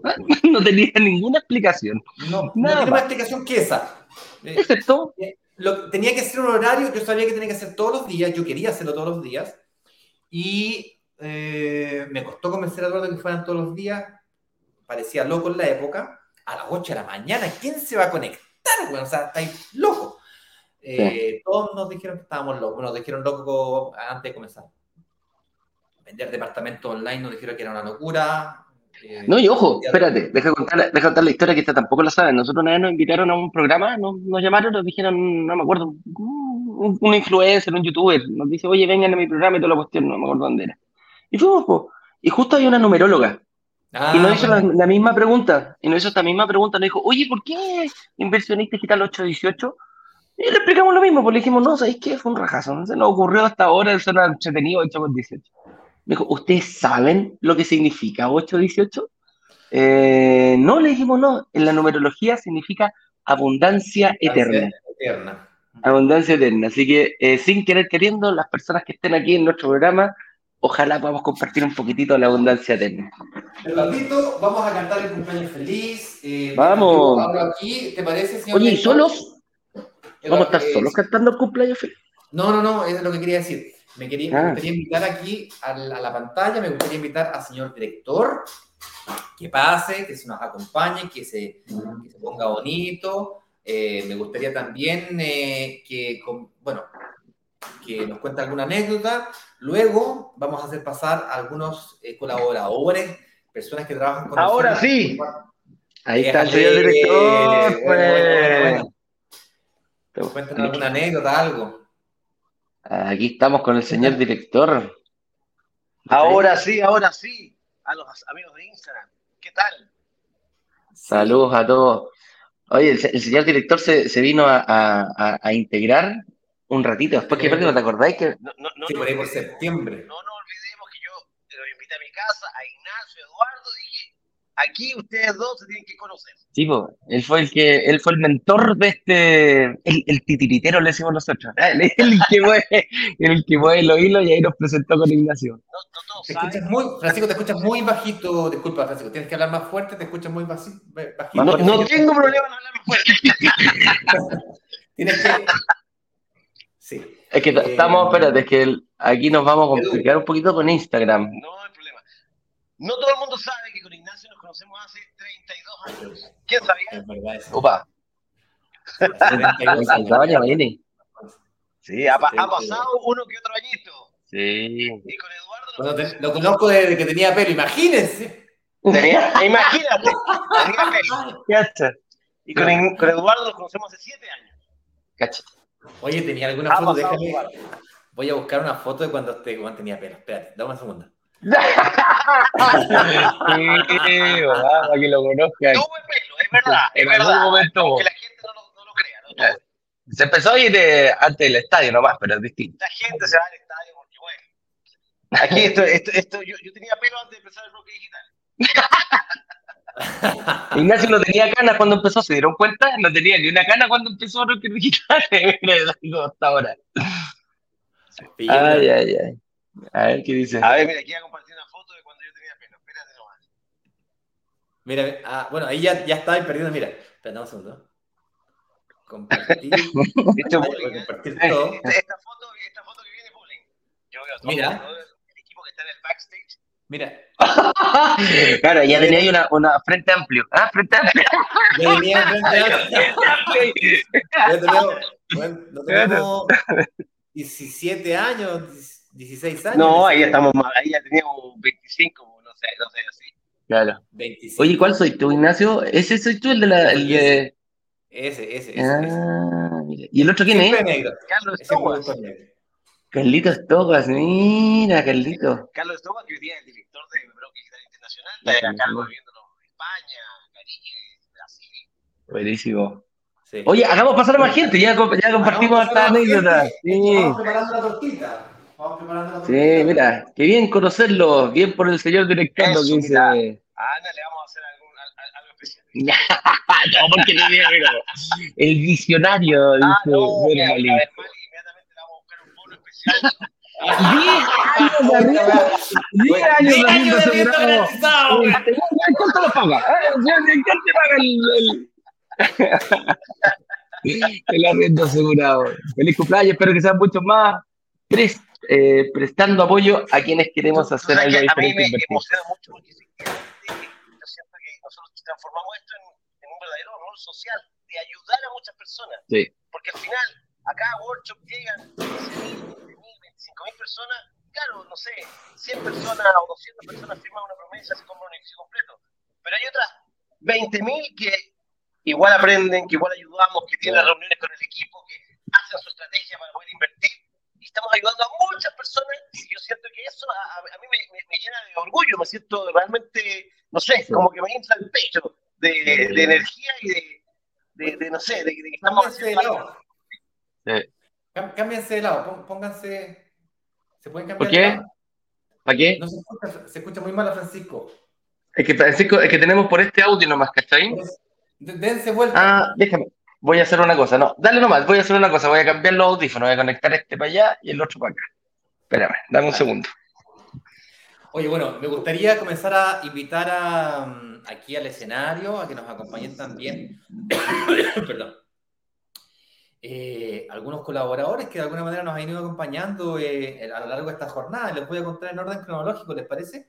No *laughs* tenía ninguna explicación. No, no tiene más explicación que esa. Excepto. Eh, tenía que ser un horario, yo sabía que tenía que hacer todos los días, yo quería hacerlo todos los días, y eh, me costó convencer a Eduardo que fueran todos los días, parecía loco en la época, a las 8 de la mañana, ¿quién se va a conectar? Bueno, o sea, estáis locos. Eh, todos nos dijeron que estábamos locos, nos dijeron locos antes de comenzar. Vender departamentos online nos dijeron que era una locura, eh, no, y ojo, espérate, deja contar, deja contar la historia que esta tampoco la saben. Nosotros una vez nos invitaron a un programa, nos, nos llamaron, nos dijeron, no me acuerdo, un, un, influencer, un youtuber, nos dice, oye, vengan a mi programa y toda la cuestión, no me acuerdo dónde era. Y fuimos, y justo hay una numeróloga. y nos hizo la, misma pregunta, y nos hizo esta misma pregunta, nos dijo, oye, ¿por qué inversionista digital 818? Y le explicamos lo mismo, pues le dijimos, no, ¿sabéis qué? Fue un rajazo, no se nos ocurrió hasta ahora, eso era entretenido 8 con 18. Me dijo, ¿ustedes saben lo que significa 818? Eh, no, le dijimos no. En la numerología significa abundancia eterna. eterna. Abundancia eterna. Así que, eh, sin querer queriendo, las personas que estén aquí en nuestro programa, ojalá podamos compartir un poquitito la abundancia eterna. Eduardito, vamos a cantar el cumpleaños feliz. Eh, vamos. Aquí, ¿te parece, señor? Oye, ¿y solos? ¿Vamos a estar solos cantando el cumpleaños feliz? No, no, no, eso es lo que quería decir. Me, quería, ah. gustaría invitar aquí a la, pantalla, me gustaría invitar al señor director que pase, que se nos acompañe, que se, que se ponga bonito. Eh, me gustaría también eh, que, bueno, que nos cuente alguna anécdota. Luego vamos a hacer pasar a algunos eh, colaboradores, personas que trabajan con Ahora sí. Ahí está el señor director. Pues. Cuéntanos alguna anécdota, algo. Aquí estamos con el señor director. Ahora sí, ahora sí. A los amigos de Instagram. ¿Qué tal? Saludos a todos. Oye, el, señor director se, se vino a, a, a, integrar un ratito. Después que no te acordáis que. No, no, no, sí, por ahí por septiembre. No nos olvidemos que yo lo invité a mi casa, a Ignacio, Eduardo, Aquí ustedes dos se tienen que conocer. Sí, po, él fue el que, él fue el mentor de este, el, el titiritero le decimos nosotros, ¿eh? el, el que mueve, el que mueve los hilos y ahí nos presentó con Ignacio. No, no todos Te escuchas muy, Francisco, te escuchas muy bajito. Disculpa, Francisco, tienes que hablar más fuerte, te escuchas muy bajito. No, no tengo problema en hablar fuerte. *laughs* Tienes que. Sí. Es que Eh, estamos, espérate, es que el- aquí nos vamos a complicar un poquito con Instagram. No hay problema. No todo el mundo sabe que con Ignacio nos conocemos hace 32 años. ¿Quién sabía? Es verdad eso. Opa, 72 años. *laughs* Cabaña, Marini. Sí, ha, ha pasado uno que otro añito. Sí. Y con Eduardo Cuando te- lo conozco desde que tenía pelo, imagínense. Tenía, imagínate, tenía pelo. Cacha. Y con, con Eduardo nos conocemos hace 7 años. Cacha. Oye, tenía alguna Ha foto, pasado déjame. Voy a buscar una foto de cuando este Juan tenía pelo. Espérate, dame un segundo. Sí, va, para que lo conozcan. Tuve pelo, es verdad, es En algún verdad. momento. Aunque la gente no lo, no lo crea. ¿no? Se empezó a ir de- antes del estadio nomás, pero es distinto. La gente se va al estadio porque, bueno. Aquí esto, *laughs* esto, esto yo, yo tenía pelo antes de empezar el bloque digital. *laughs* Ignacio no tenía canas cuando empezó, ¿se dieron cuenta? No tenía ni una cana cuando empezó Rocker Digital. *laughs* Mira, digo, hasta ahora. Ay, ay, ay. A ver qué dice. A ver, mira, aquí voy a compartir una foto de cuando yo tenía pelo. Espérate nomás. Mira, ah, bueno, ahí ya, ya estaba perdiendo. Mira, espérate un segundo. *laughs* Compartir. Esto es bullying, ¿eh? compartir todo. Esta, foto, esta foto que viene es bullying. Yo veo todo, Mira. todo el equipo que está en el backstage. Mira, *laughs* Claro, ya tenía ahí una, una frente amplio. ¿Ah? Frente amplio. *laughs* ya tenía frente a- ya tenemos, bueno, no tenemos 17 años, 16 años. No, ahí estamos mal. Ahí ya teníamos 25, no sé, no sé, así. Claro. 25. Oye, ¿cuál soy tú, Ignacio? ¿Ese soy tú, el de la. El de... Ese, ese, ese. Ah, ese. mira. ¿Y el otro quién Siempre es? negro. Carlos negro. Carlitos Togas, mira, Carlitos. Carlos Estogas, que hoy día es el director de Bloque Digital Internacional, está acá viviéndolo en España, Caribe, Brasil. Buenísimo. Sí. Oye, hagamos pasar a más gente, ya, ya compartimos Vamos esta a hacer anécdota. gente. Sí, Vamos preparando la tortita. Vamos preparando la sí, mira, qué bien conocerlo, bien por el señor director, Eso, que dice. Ana le vamos a hacer algún, al- al- algo especial. *laughs* no, porque no el visionario, dice Ah, no, mira, Bermali. a ver, Mali, inmediatamente le vamos a buscar un bono especial. *laughs* 10 años de arriendo, 10 años de ¡Diez arriendo asegurado. ¿Cuánto lo paga? Director te paga el, el, *laughs* el arriendo asegurado. Feliz cumpleaños, espero que sean muchos más. Eh, prestando apoyo a quienes queremos Tú hacer sabes algo que a mí diferente. me emociona mucho porque efectivamente yo siento que nosotros transformamos esto en, en un verdadero rol social de ayudar a muchas personas. Sí. Porque al final, a cada workshop llegan 15.000, 20.000, 25.000 personas. Claro, no sé, 100 personas o 200 personas firman una promesa, se compran un edificio completo. Pero hay otras 20.000 que igual aprenden, que igual ayudamos, que tienen reuniones con el equipo, que hacen su estrategia para poder invertir. Estamos ayudando a muchas personas. Y yo siento que eso a, a- mí me, me- me llena de orgullo, me siento realmente, no sé, Sí. como que me infla el pecho de, Sí. de energía y de, de, de, no sé, de, de que estamos Cámbiense de haciendo lado. Sí. Cám- Cámbiense de lado. pón- Pónganse. ¿Se pueden cambiar ¿Por de qué? lado? ¿Para qué? No se escucha, se escucha muy mal a Francisco. Es que, Francisco, es que tenemos por este audio nomás, ¿cachai? D- Dense vuelta. Ah, déjame. Voy a hacer una cosa. No, dale nomás, voy a hacer una cosa. Voy a cambiar los audífonos. Voy a conectar este para allá y el otro para acá. Espérame, dame un segundo. Oye, bueno, me gustaría comenzar a invitar a, mm, aquí al escenario a que nos acompañen también. *coughs* Perdón. Eh, algunos colaboradores que de alguna manera nos han ido acompañando eh, a lo largo de esta jornada. Les voy a contar en orden cronológico, ¿les parece?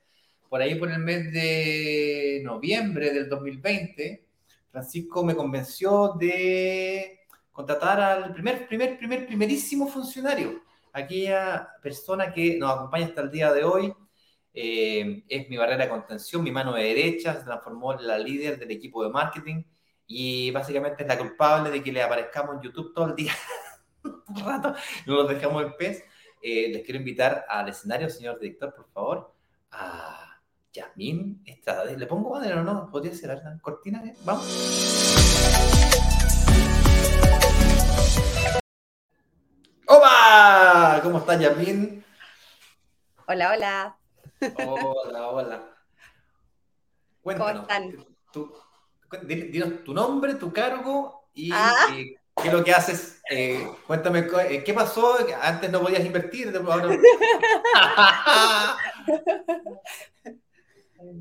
Por ahí por el mes de noviembre del 2020, Francisco me convenció de contratar al primer, primer, primer, primerísimo funcionario, aquella persona que nos acompaña hasta el día de hoy, eh, es mi barrera de contención, mi mano derecha, se transformó en la líder del equipo de marketing y básicamente es la culpable de que le aparezcamos en YouTube todo el día, *laughs* todo el rato, no nos dejamos en pez. Eh, les quiero invitar al escenario, señor director, por favor, a Yasmín Estrada. ¿Le pongo madre o no? ¿Podría ser la cortina? eh? Vamos. ¡Opa! ¿Cómo está Yasmín? Hola, hola. Hola, hola. Cuéntanos. ¿Cómo están? Tu, dinos tu nombre, tu cargo y Ah. eh, qué es lo que haces. Eh, cuéntame, eh, ¿qué pasó? Antes no podías invertir, ahora... *laughs*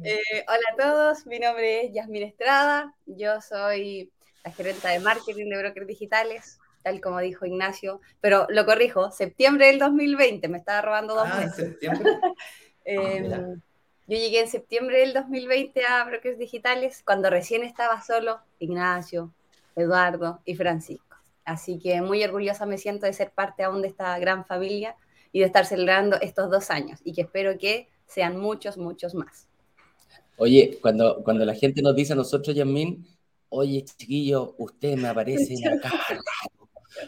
Eh, hola a todos, mi nombre es Yasmin Estrada, yo soy la gerente de marketing de Brokers Digitales, tal como dijo Ignacio, pero lo corrijo, septiembre del 2020, me estaba robando dos Ah, meses. septiembre. Eh, *laughs* mira. yo llegué en septiembre del 2020 a Brokers Digitales, cuando recién estaba solo Ignacio, Eduardo y Francisco. Así que muy orgullosa me siento de ser parte aún de esta gran familia y de estar celebrando estos dos años y que espero que sean muchos, muchos más. Oye, cuando, cuando la gente nos dice a nosotros, Yasmin, oye, chiquillo, usted me aparece en acá,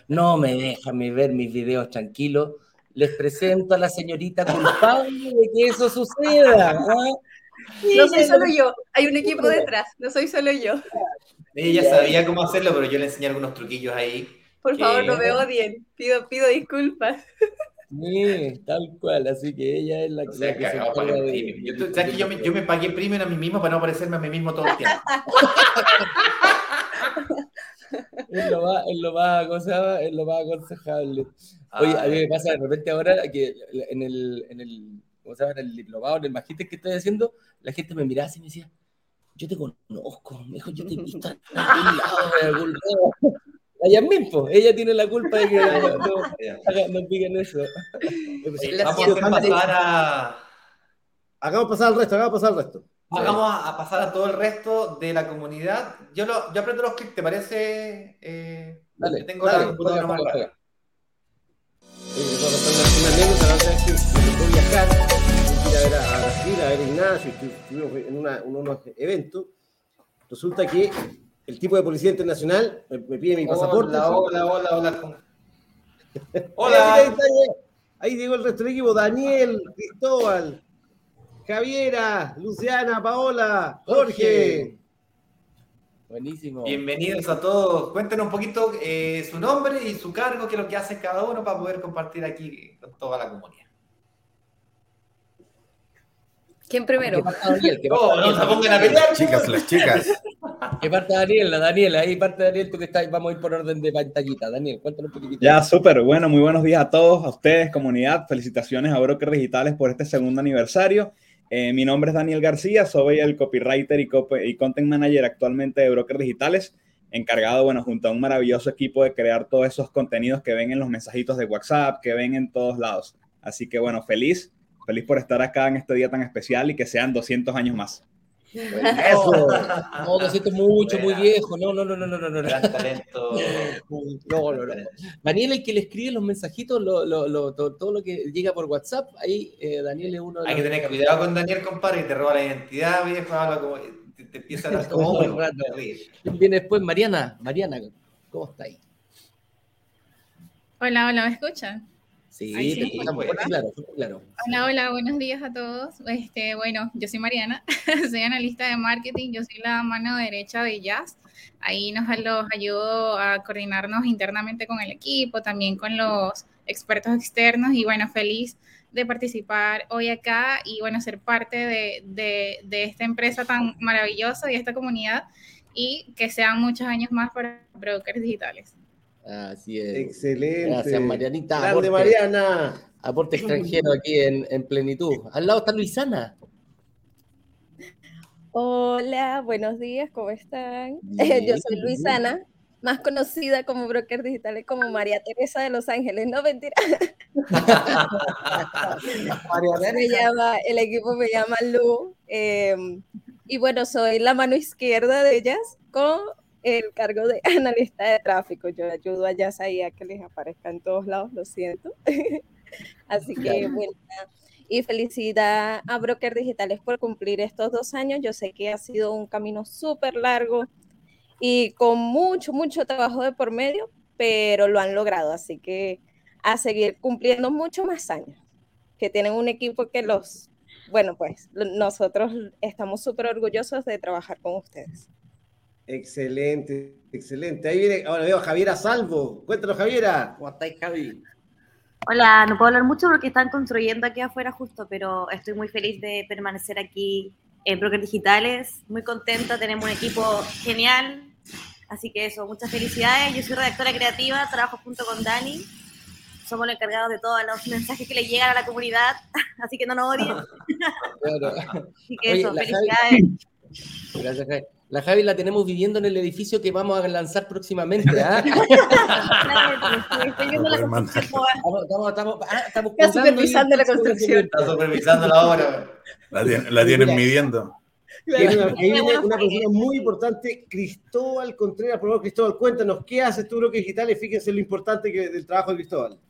no me dejan ver mis videos tranquilos, les presento a la señorita culpable de que eso suceda. ¿ah? No soy solo yo, hay un equipo detrás, no soy solo yo. Ella sabía cómo hacerlo, pero yo le enseñé algunos truquillos ahí. Por ¿Qué? favor, no me *laughs* odien, pido, pido disculpas. Sí, tal cual, así que ella es la, O sea, la que se cagado de... Yo, tú- ¿sabes que yo, me, yo me pagué premium a mí mismo para no parecerme a mí mismo todo el tiempo. Es lo más, es lo más. Es lo más aconsejable. Oye, a mí me pasa de repente ahora que en el, en el, ¿cómo se llama? En el diplomado, en el magíster que estoy haciendo, la gente me miraba así y me decía, yo te conozco, me dijo, yo te he visto en algún lado, Yasmin, po, ella tiene la culpa de que no, no, digan eso. Oye, Lo vamos a pasar a, Hagamos pasar el resto, hagamos pasar el resto. vamos a, a pasar a todo el resto de la comunidad. Yo, lo, yo aprieto los clics, ¿te parece? Eh, Dale, que tengo dale, la computadora más juega, rápida. Oye, yo puedo contar una, una anécdota, la otra vez que me tocó viajar, fui a ver a, a Brasil, a ver a Ignacio, estuvimos en, una- en unos eventos. Resulta que el tipo de policía internacional me, me pide mi pasaporte. Hola, hola, hola, hola. Hola. está, ahí- ahí llegó el resto del equipo, Daniel, Cristóbal, Javiera, Luciana, Paola, Jorge. Buenísimo. Bienvenidos a todos. Cuéntenos un poquito eh, su nombre y su cargo, qué es lo que hace cada uno para poder compartir aquí con toda la comunidad. ¿Quién primero? Daniel, que parta No, se pongan a pelear. Chicas, las chicas. Que parta Daniel, la Daniel, ahí parte Daniel, tú que estás, vamos a ir por orden de pantallita. Daniel, cuéntanos un poquitito. Ya, súper. Bueno, muy buenos días a todos, a ustedes, comunidad. Felicitaciones a Brokers Digitales por este segundo aniversario. Eh, mi nombre es Daniel García, soy el copywriter y, cop- y content manager actualmente de Brokers Digitales, encargado, bueno, junto a un maravilloso equipo de crear todos esos contenidos que ven en los mensajitos de WhatsApp, que ven en todos lados. Así que, bueno, feliz, feliz por estar acá en este día tan especial y que sean 200 años más. Eso. No, lo siento mucho, muy viejo. No, no, no, no, no, no, no. Gran talento. *laughs* No, no, no. Daniel, el que le escribe los mensajitos, lo, lo, lo- todo, todo lo que llega por WhatsApp, ahí eh, Daniel es uno de Hay que tener cuidado con Daniel, compadre, que te roba la identidad, viejo, habla como, te, te empieza a dar como uno. *laughs* rato. Terrible. ¿Quién viene después? Mariana. Mariana, ¿cómo está ahí? Hola, hola, ¿me escuchan? Sí, te sí. escuchamos fuerte y claro, fuerte y claro. Hola, hola, buenos días a todos. Este, bueno, yo soy Mariana, *laughs* soy analista de marketing, yo soy la mano derecha de Jazz. Ahí nos los ayudo a coordinarnos internamente con el equipo, también con los expertos externos y bueno, feliz de participar hoy acá y bueno, ser parte de, de, de esta empresa tan maravillosa y esta comunidad y que sean muchos años más para brokers digitales. Así es. Excelente. Gracias, Marianita. Grande Aporte, Mariana. aporte extranjero aquí en, en plenitud. Al lado está Luisana. Hola, buenos días, ¿cómo están? Bien, *laughs* Yo soy bien. Luisana, más conocida como broker digitales como María Teresa de Los Ángeles. No, mentira. *laughs* Me llama, el equipo me llama Lu. eh, y bueno, soy la mano izquierda de ellas con el cargo de *laughs* analista de tráfico. Yo ayudo a ahí a que les aparezca en todos lados, lo siento. *laughs* Así que bueno, y felicidad a Broker Digitales por cumplir estos dos años. Yo sé que ha sido un camino súper largo y con mucho, mucho trabajo de por medio, pero lo han logrado. Así que a seguir cumpliendo muchos más años, que tienen un equipo que los, bueno, pues nosotros estamos súper orgullosos de trabajar con ustedes. Excelente, excelente. Ahí viene, ahora veo a Javiera Salvo. Cuéntanos, Javiera. ¿Cómo estáis, Javi? Hola, no puedo hablar mucho porque están construyendo aquí afuera justo, pero estoy muy feliz de permanecer aquí en Broker Digitales. Muy contenta, tenemos un equipo genial. Así que eso, muchas felicidades. Yo soy redactora creativa, trabajo junto con Dani. Somos los encargados de todos los mensajes que le llegan a la comunidad, *laughs* así que no nos odien. *laughs* Así que Oye, eso, felicidades. Gracias, Javi. La Javi la tenemos viviendo en el edificio que vamos a lanzar próximamente. ¿ah? *laughs* Estoy viendo la construcción, po, Estamos, estamos, estamos, ah, estamos Está supervisando ahí. la construcción. Está supervisando la obra. La, la tienen Mira. midiendo. Una- ahí viene Buenos una Aires. persona muy importante, Cristóbal Contreras. Por favor, Cristóbal, cuéntanos, ¿qué haces tú, Bloques Digitales? Fíjense lo importante que, del trabajo de Cristóbal.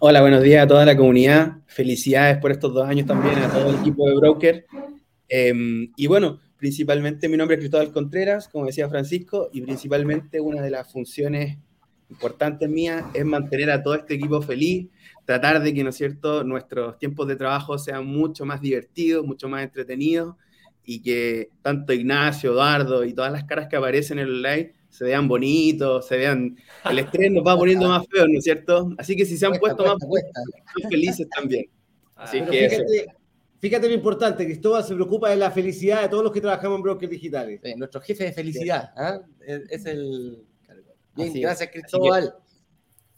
Hola, buenos días a toda la comunidad. Felicidades por estos dos años también a todo el equipo de Broker. Eh, y bueno, principalmente mi nombre es Cristóbal Contreras, como decía Francisco, y principalmente una de las funciones importantes mías es mantener a todo este equipo feliz, tratar de que, ¿no es cierto?, nuestros tiempos de trabajo sean mucho más divertidos, mucho más entretenidos y que tanto Ignacio, Eduardo y todas las caras que aparecen en el live se vean bonitos, se vean... El estrés nos va poniendo más feo, ¿no es cierto? Así que si se han Cuesta, puesto más felices también. Así Pero que eso. Fíjate, lo importante, Cristóbal se preocupa de la felicidad de todos los que trabajamos en Brokers Digitales. Sí, nuestro jefe de felicidad. ¿ah? Es, es el. Bien, Así gracias, Cristóbal.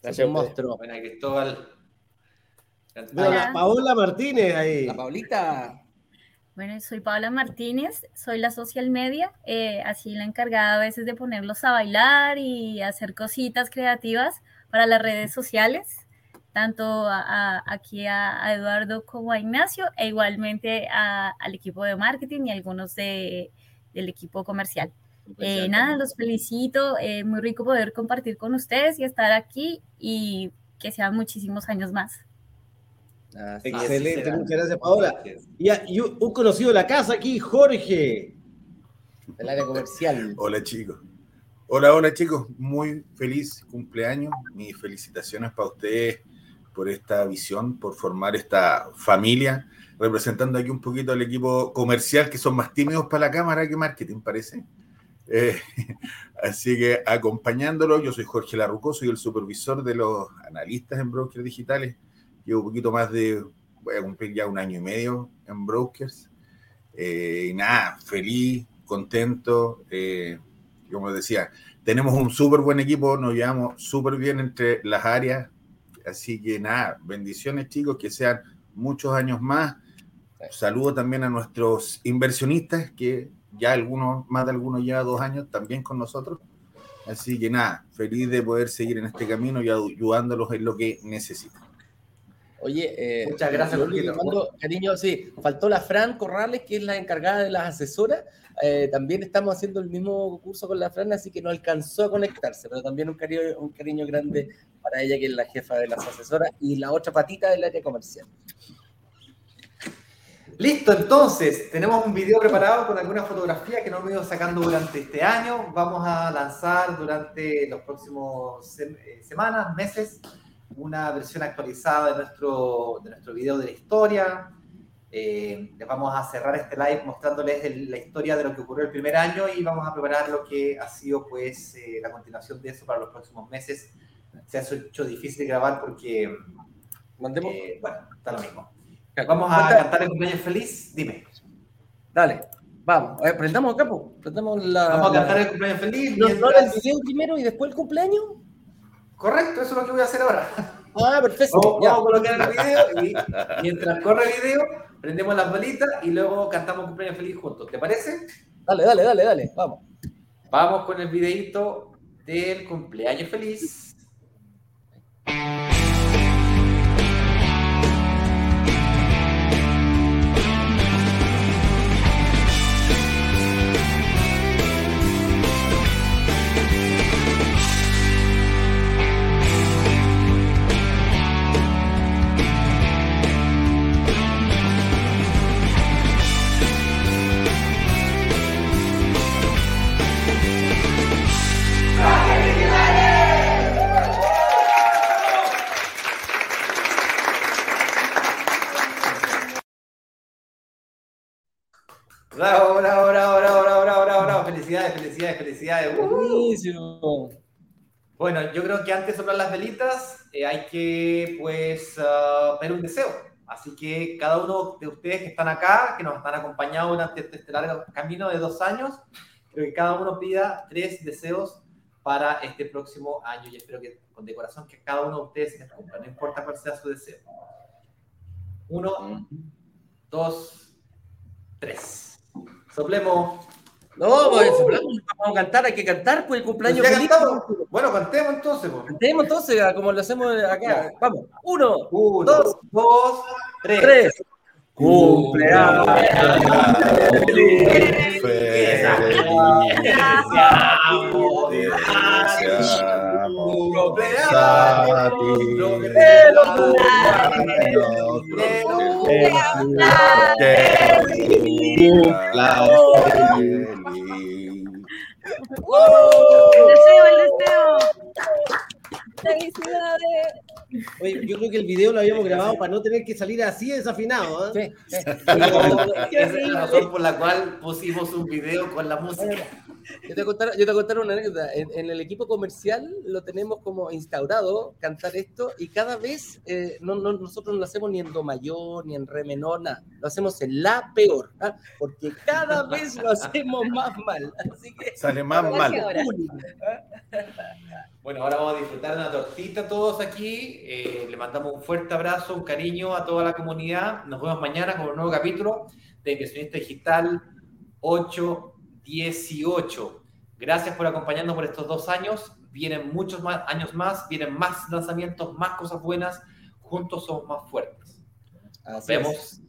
Gracias un monstruo. Buena, Cristóbal. La Paola Martínez ahí. La Paulita. Bueno, soy Paula Martínez, soy la social media, eh, así la encargada a veces de ponerlos a bailar y hacer cositas creativas para las redes sociales, tanto a- a- aquí a, a Eduardo como a Ignacio, e igualmente a- al equipo de marketing y algunos de, del equipo comercial. Eh, nada, los felicito, eh, muy rico poder compartir con ustedes y estar aquí y que sean muchísimos años más. Así. Excelente, muchas gracias, Paola. Y, a- y un conocido de la casa aquí, Jorge. Del área comercial. Hola chicos. Hola, hola chicos. Muy feliz cumpleaños. Mis felicitaciones para ustedes por esta visión, por formar esta familia, representando aquí un poquito al equipo comercial, que son más tímidos para la cámara que marketing, parece. Eh, *laughs* así que acompañándolo, yo soy Jorge Larruco, soy el supervisor de los analistas en brokers digitales. Llevo un poquito más de, voy a cumplir ya un año y medio en brokers. Eh, y nada, feliz, contento. eh, como decía, tenemos un súper buen equipo, nos llevamos súper bien entre las áreas. Así que nada, bendiciones chicos, que sean muchos años más. Saludo también a nuestros inversionistas, que ya algunos, más de algunos lleva dos años también con nosotros. Así que nada, feliz de poder seguir en este camino y ayudándolos en lo que necesitan. Oye, eh, Muchas gracias, Jorgito. mando cariño, sí, faltó la Fran Corrales, que es la encargada de las asesoras. Eh, también estamos haciendo el mismo curso con la Fran, así que no alcanzó a conectarse, pero también un cariño, un cariño grande para ella, que es la jefa de las asesoras, y la otra patita del área comercial. Listo, entonces, tenemos un video preparado con alguna fotografía que nos hemos ido sacando durante este año. Vamos a lanzar durante los próximos sem- eh, semanas, meses, una versión actualizada de nuestro, de nuestro video de la historia. Eh, les vamos a cerrar este live mostrándoles el- la historia de lo que ocurrió el primer año y vamos a preparar lo que ha sido pues eh, la continuación de eso para los próximos meses. Se ha hecho difícil grabar porque, Mandemos. eh, bueno, está lo mismo. Vamos a cantar el cumpleaños feliz. Dime. Dale, vamos, a ver, prendamos acá, prendamos la... Vamos a cantar el cumpleaños feliz. ¿No, mientras- el video primero y después el cumpleaños? Correcto, eso es lo que voy a hacer ahora. Ah, perfecto. Vamos a colocar el video y mientras corre el video, prendemos las bolitas y luego cantamos cumpleaños feliz juntos. ¿Te parece? Dale, dale, dale, dale, vamos. Vamos con el videito del cumpleaños feliz. Thank you. Bueno, yo creo que antes de soplar las velitas eh, hay que, pues, ah, pedir un deseo. Así que cada uno de ustedes que están acá, que nos están acompañando durante este, este largo camino de dos años, creo que cada uno pida tres deseos para este próximo año y espero que con de corazón que cada uno de ustedes se cumpla, no importa cuál sea su deseo. Uno, dos, tres. Soplemos. No, pues, vamos a cantar, hay que cantar, pues el cumpleaños ¿Ya feliz. cantamos? Bueno, cantemos entonces. pues. Cantemos entonces, como lo hacemos acá. Vamos, uno, Uno, dos, dos, tres. tres. Cumpleaños. Deseo. ¡Felicidades! Oye, yo creo que el video lo habíamos grabado para no tener que salir así desafinado. ¿eh? Esa *laughs* es la razón por la cual pusimos un video con la música. Yo te voy a contar, yo te voy a contar una anécdota. En, en el equipo comercial lo tenemos como instaurado cantar esto y cada vez eh, no, no- nosotros no lo hacemos ni en do mayor ni en re menor, nada. Lo hacemos en la peor, ¿ah? porque cada vez lo hacemos más mal. Así que Sale más mal. Bueno, ahora vamos a disfrutar de una tortita todos aquí. Eh, le mandamos un fuerte abrazo, un cariño a toda la comunidad. Nos vemos mañana con un nuevo capítulo de Inversionista Digital 818. Gracias por acompañarnos por estos dos años. Vienen muchos más años más, vienen más lanzamientos, más cosas buenas. Juntos somos más fuertes. Nos vemos.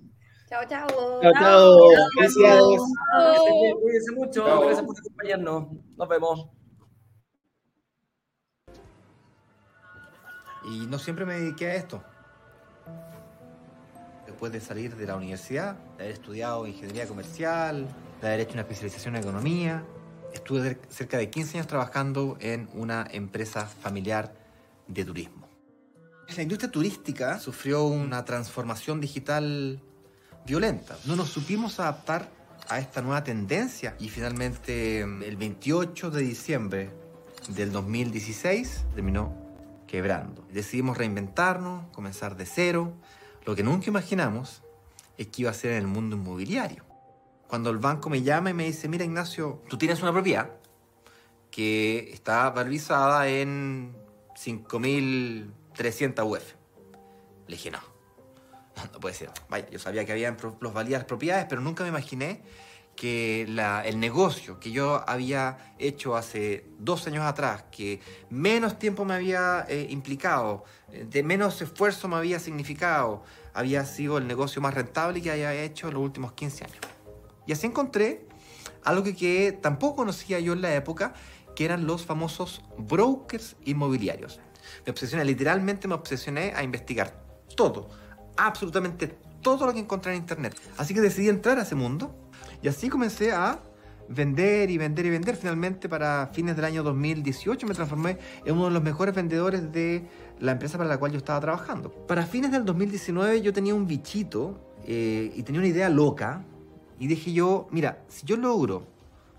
Chao, chao. Chao, chao. Bien, Cuídense mucho. Chao. Gracias por acompañarnos. Nos vemos. Y no siempre me dediqué a esto. Después de salir de la universidad, de haber estudiado ingeniería comercial, de haber hecho una especialización en economía, estuve cer- cerca de 15 años trabajando en una empresa familiar de turismo. La industria turística sufrió una transformación digital violenta. No nos supimos adaptar a esta nueva tendencia y finalmente el 28 de diciembre del 2016 terminó quebrando. Decidimos reinventarnos, comenzar de cero. Lo que nunca imaginamos es que iba a ser en el mundo inmobiliario. Cuando el banco me llama y me dice, mira Ignacio, tú tienes una propiedad que está valorizada en 5.300 UF. Le dije, no, *laughs* no puede ser. Yo sabía que había plusvalías propiedades, pero nunca me imaginé que el negocio que yo había hecho hace dos años atrás, que menos tiempo me había eh, implicado, eh, de menos esfuerzo me había significado, había sido el negocio más rentable que había hecho en los últimos 15 años. Y así encontré algo que, tampoco conocía yo en la época, que eran los famosos brokers inmobiliarios. Me obsesioné, literalmente me obsesioné a investigar todo, absolutamente todo lo que encontré en internet. Así que decidí entrar a ese mundo y así comencé a vender y vender y vender. Finalmente, para fines del año 2018, me transformé en uno de los mejores vendedores de la empresa para la cual yo estaba trabajando. Para fines del 2019, yo tenía un bichito eh, y tenía una idea loca. Y dije yo, mira, si yo logro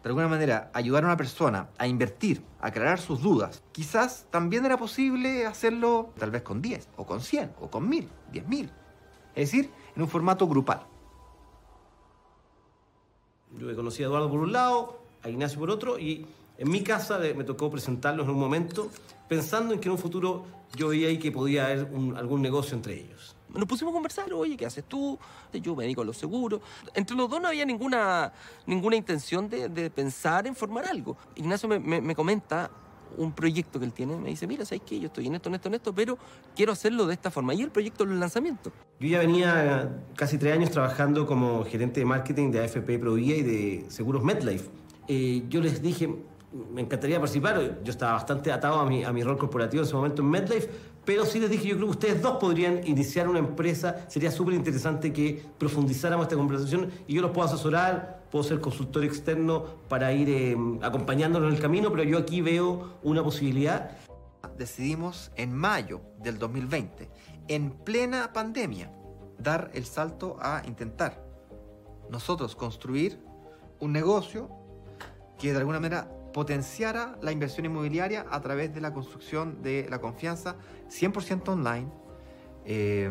de alguna manera ayudar a una persona a invertir, a aclarar sus dudas, quizás también era posible hacerlo tal vez con 10, o con 100, o con 1000, 10.000. Es decir, en un formato grupal. Yo conocí a Eduardo por un lado, a Ignacio por otro, y en mi casa me tocó presentarlos en un momento, pensando en que en un futuro yo veía ahí que podía haber algún negocio entre ellos. Nos pusimos a conversar, oye, ¿qué haces tú? Yo me dedico a los seguros. Entre los dos no había ninguna, ninguna intención de, de pensar en formar algo. Ignacio me, me- me comenta un proyecto que él tiene, me dice, mira, ¿sabes qué? Yo estoy en esto, en esto, en esto, pero quiero hacerlo de esta forma. Y el proyecto es el lanzamiento. Yo ya venía casi tres años trabajando como gerente de marketing de AFP Provía y de Seguros MedLife. Eh, yo les dije, me encantaría participar, yo estaba bastante atado a mi, a mi rol corporativo en ese momento en MedLife, pero sí les dije, yo creo que ustedes dos podrían iniciar una empresa, sería súper interesante que profundizáramos esta conversación y yo los puedo asesorar, puedo ser consultor externo para ir eh, acompañándolos en el camino, pero yo aquí veo una posibilidad. Decidimos en mayo del 2020, en plena pandemia, dar el salto a intentar nosotros construir un negocio que de alguna manera potenciara la inversión inmobiliaria a través de la construcción de la confianza 100% online, eh,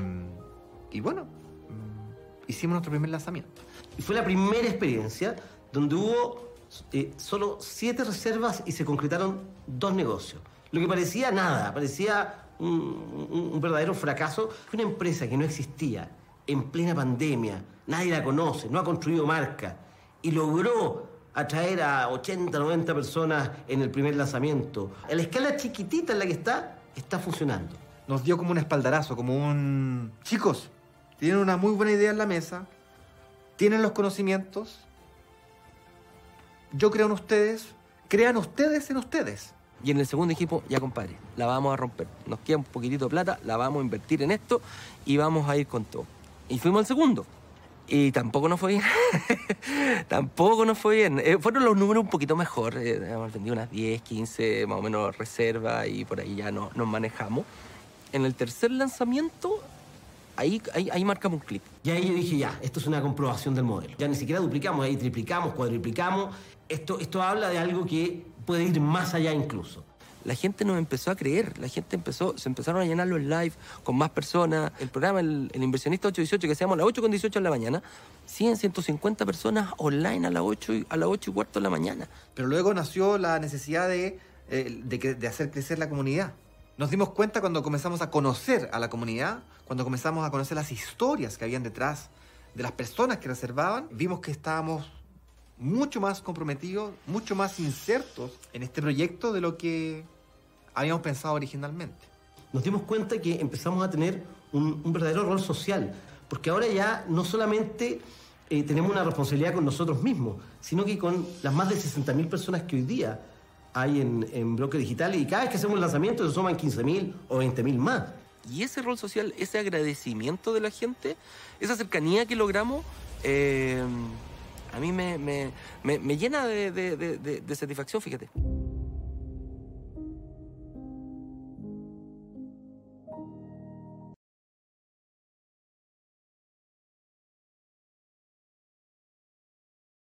y bueno, mm, hicimos nuestro primer lanzamiento. Y fue la primera experiencia donde hubo eh, solo siete reservas y se concretaron dos negocios. Lo que parecía nada, parecía un- un verdadero fracaso. Fue una empresa que no existía, en plena pandemia, nadie la conoce, no ha construido marca y logró atraer a 80, 90 personas en el primer lanzamiento. A la escala chiquitita en la que está, está funcionando. Nos dio como un espaldarazo, como un... Chicos, tienen una muy buena idea en la mesa, tienen los conocimientos, yo creo en ustedes, crean ustedes en ustedes. Y en el segundo equipo, ya compadre, la vamos a romper. Nos queda un poquitito de plata, la vamos a invertir en esto y vamos a ir con todo. Y fuimos al segundo. Y tampoco nos fue bien. *laughs* tampoco nos fue bien. Eh, fueron los números un poquito mejor. Eh, hemos vendido unas 10, 15 más o menos reservas y por ahí ya no, nos manejamos. En el tercer lanzamiento, ahí, ahí, ahí marcamos un clip. Y ahí yo dije, ya, esto es una comprobación del modelo. Ya ni siquiera duplicamos, ahí triplicamos, cuadriplicamos. Esto, esto habla de algo que puede ir más allá incluso. La gente nos empezó a creer, la gente empezó, se empezaron a llenar los live con más personas. El programa, el, el inversionista 818, que se a las 8 con 18 de la mañana, 100, 150 personas online a las 8 y, a las 8 y cuarto de la mañana. Pero luego nació la necesidad de, eh, de, de hacer crecer la comunidad. Nos dimos cuenta cuando comenzamos a conocer a la comunidad, cuando comenzamos a conocer las historias que habían detrás de las personas que reservaban, vimos que estábamos mucho más comprometidos, mucho más insertos en este proyecto de lo que habíamos pensado originalmente. Nos dimos cuenta que empezamos a tener un, un verdadero rol social, porque ahora ya no solamente eh, tenemos una responsabilidad con nosotros mismos, sino que con las más de 60.000 personas que hoy día hay en, en bloques digitales y cada vez que hacemos un lanzamiento se suman 15.000 o 20.000 más. Y ese rol social, ese agradecimiento de la gente, esa cercanía que logramos, eh, a mí me, me- me- me llena de, de- de- de- satisfacción, fíjate.